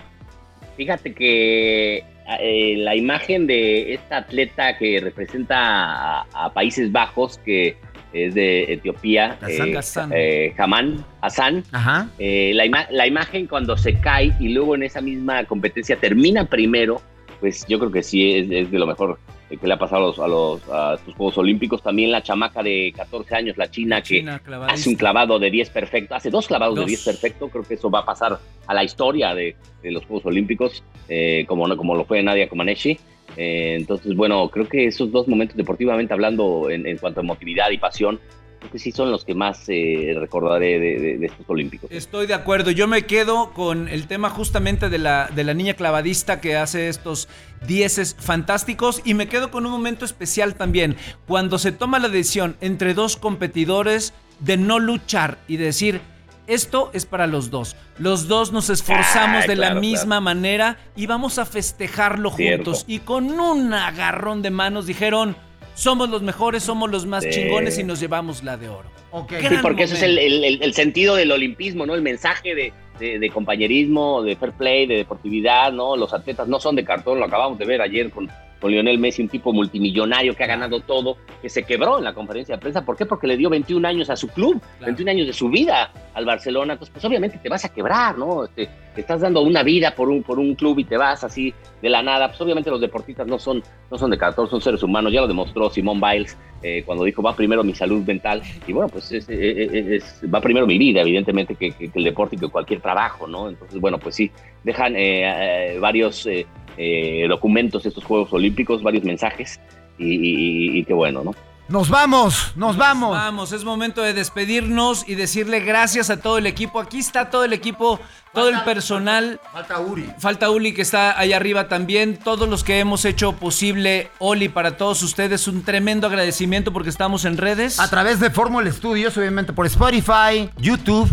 fíjate que eh, la imagen de esta atleta que representa a, a Países Bajos, que es de Etiopía, Hassan. eh, eh, Haman, Hassan, Ajá. eh, la, ima- la imagen cuando se cae y luego en esa misma competencia termina primero, pues yo creo que sí es, es de lo mejor que le ha pasado a los, a los a estos Juegos Olímpicos. También la chamaca de 14 años, la china, que China, hace un clavado de 10 perfecto, hace dos clavados Dos. de 10 perfecto, creo que eso va a pasar a la historia de, de los Juegos Olímpicos, eh, como, no- como lo fue Nadia Comaneci. Eh, entonces, bueno, creo que esos dos momentos deportivamente hablando en, en cuanto a emotividad y pasión, creo que sí son los que más eh, recordaré de, de- de estos Olímpicos. Estoy de acuerdo. Yo me quedo con el tema justamente de la, de la niña clavadista que hace estos dieces fantásticos. Y me quedo con un momento especial también. Cuando se toma la decisión entre dos competidores de no luchar y decir. Esto es para los dos. Los dos nos esforzamos Ah, de la claro, misma manera y vamos a festejarlo Cierto. juntos. Y con un agarrón de manos dijeron, somos los mejores, somos los más Sí. chingones y nos llevamos la de oro. Sí, porque eso es el, el- el- el sentido del olimpismo, ¿no? El mensaje de, de- de compañerismo, de fair play, de deportividad, ¿no? Los atletas no son de cartón, lo acabamos de ver ayer con, con Lionel Messi, un tipo multimillonario que ha ganado todo, que se quebró en la conferencia de prensa. ¿Por qué? Porque le dio 21 años a su club, 21 años de su vida al Barcelona. Entonces, pues obviamente te vas a quebrar, ¿no? Este, te estás dando una vida por un, por un club y te vas así de la nada. Pues obviamente los deportistas no son, no son de cartón, son seres humanos. Ya lo demostró Simón Biles eh, cuando dijo, va primero mi salud mental. Y bueno, pues es- es- es- va primero mi vida, evidentemente, que, el deporte y que cualquier trabajo, ¿no? Entonces, bueno, pues sí, dejan eh, eh, varios eh, eh, documentos estos Juegos Olímpicos, varios mensajes. Y qué bueno, ¿no? Nos vamos, nos vamos. Vamos, es momento de despedirnos y decirle gracias a todo el equipo. Aquí está todo el equipo, todo el personal. Falta Uri. Falta Uli que está ahí arriba también. Todos los que hemos hecho posible, Oli, para todos ustedes, un tremendo agradecimiento porque estamos en redes. A través de Fórmula Studios, obviamente por Spotify, YouTube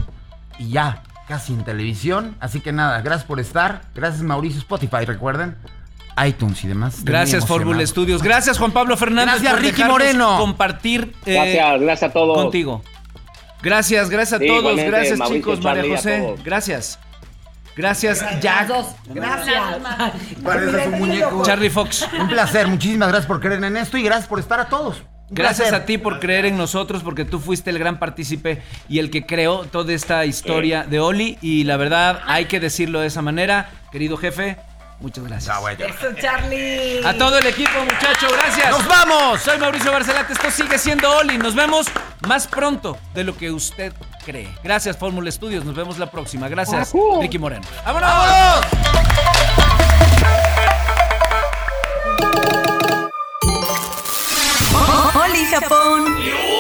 y ya, casi en televisión. Así que nada, gracias por estar. Gracias Mauricio Spotify, recuerden. iTunes y demás. Gracias, Fórmula emocionado. Studios. Gracias, Juan Pablo Fernández. Gracias, por Ricky Moreno. Compartir eh, Gracias, gracias a todos. contigo. Gracias, gracias a Sí, todos. Gracias, Mauricio, chicos. Charlie, María José. Gracias. Gracias, Jack. Gracias. Pareces un muñeco. Charlie Fox. Un placer, muchísimas gracias por creer en esto y gracias por estar a todos. Gracias a ti por creer en nosotros, porque tú fuiste el gran partícipe y el que creó toda esta historia de Oli. Y la verdad, hay que decirlo de esa manera. Querido jefe, muchas gracias. Eso, Charlie. A todo el equipo, muchacho, gracias. ¡Nos vamos! Soy Mauricio Barcelata, esto sigue siendo Oli. Nos vemos más pronto de lo que usted cree. Gracias, Fórmula Estudios. Nos vemos la próxima. Gracias, Ricky Moreno. ¡Vámonos! Oli Japón.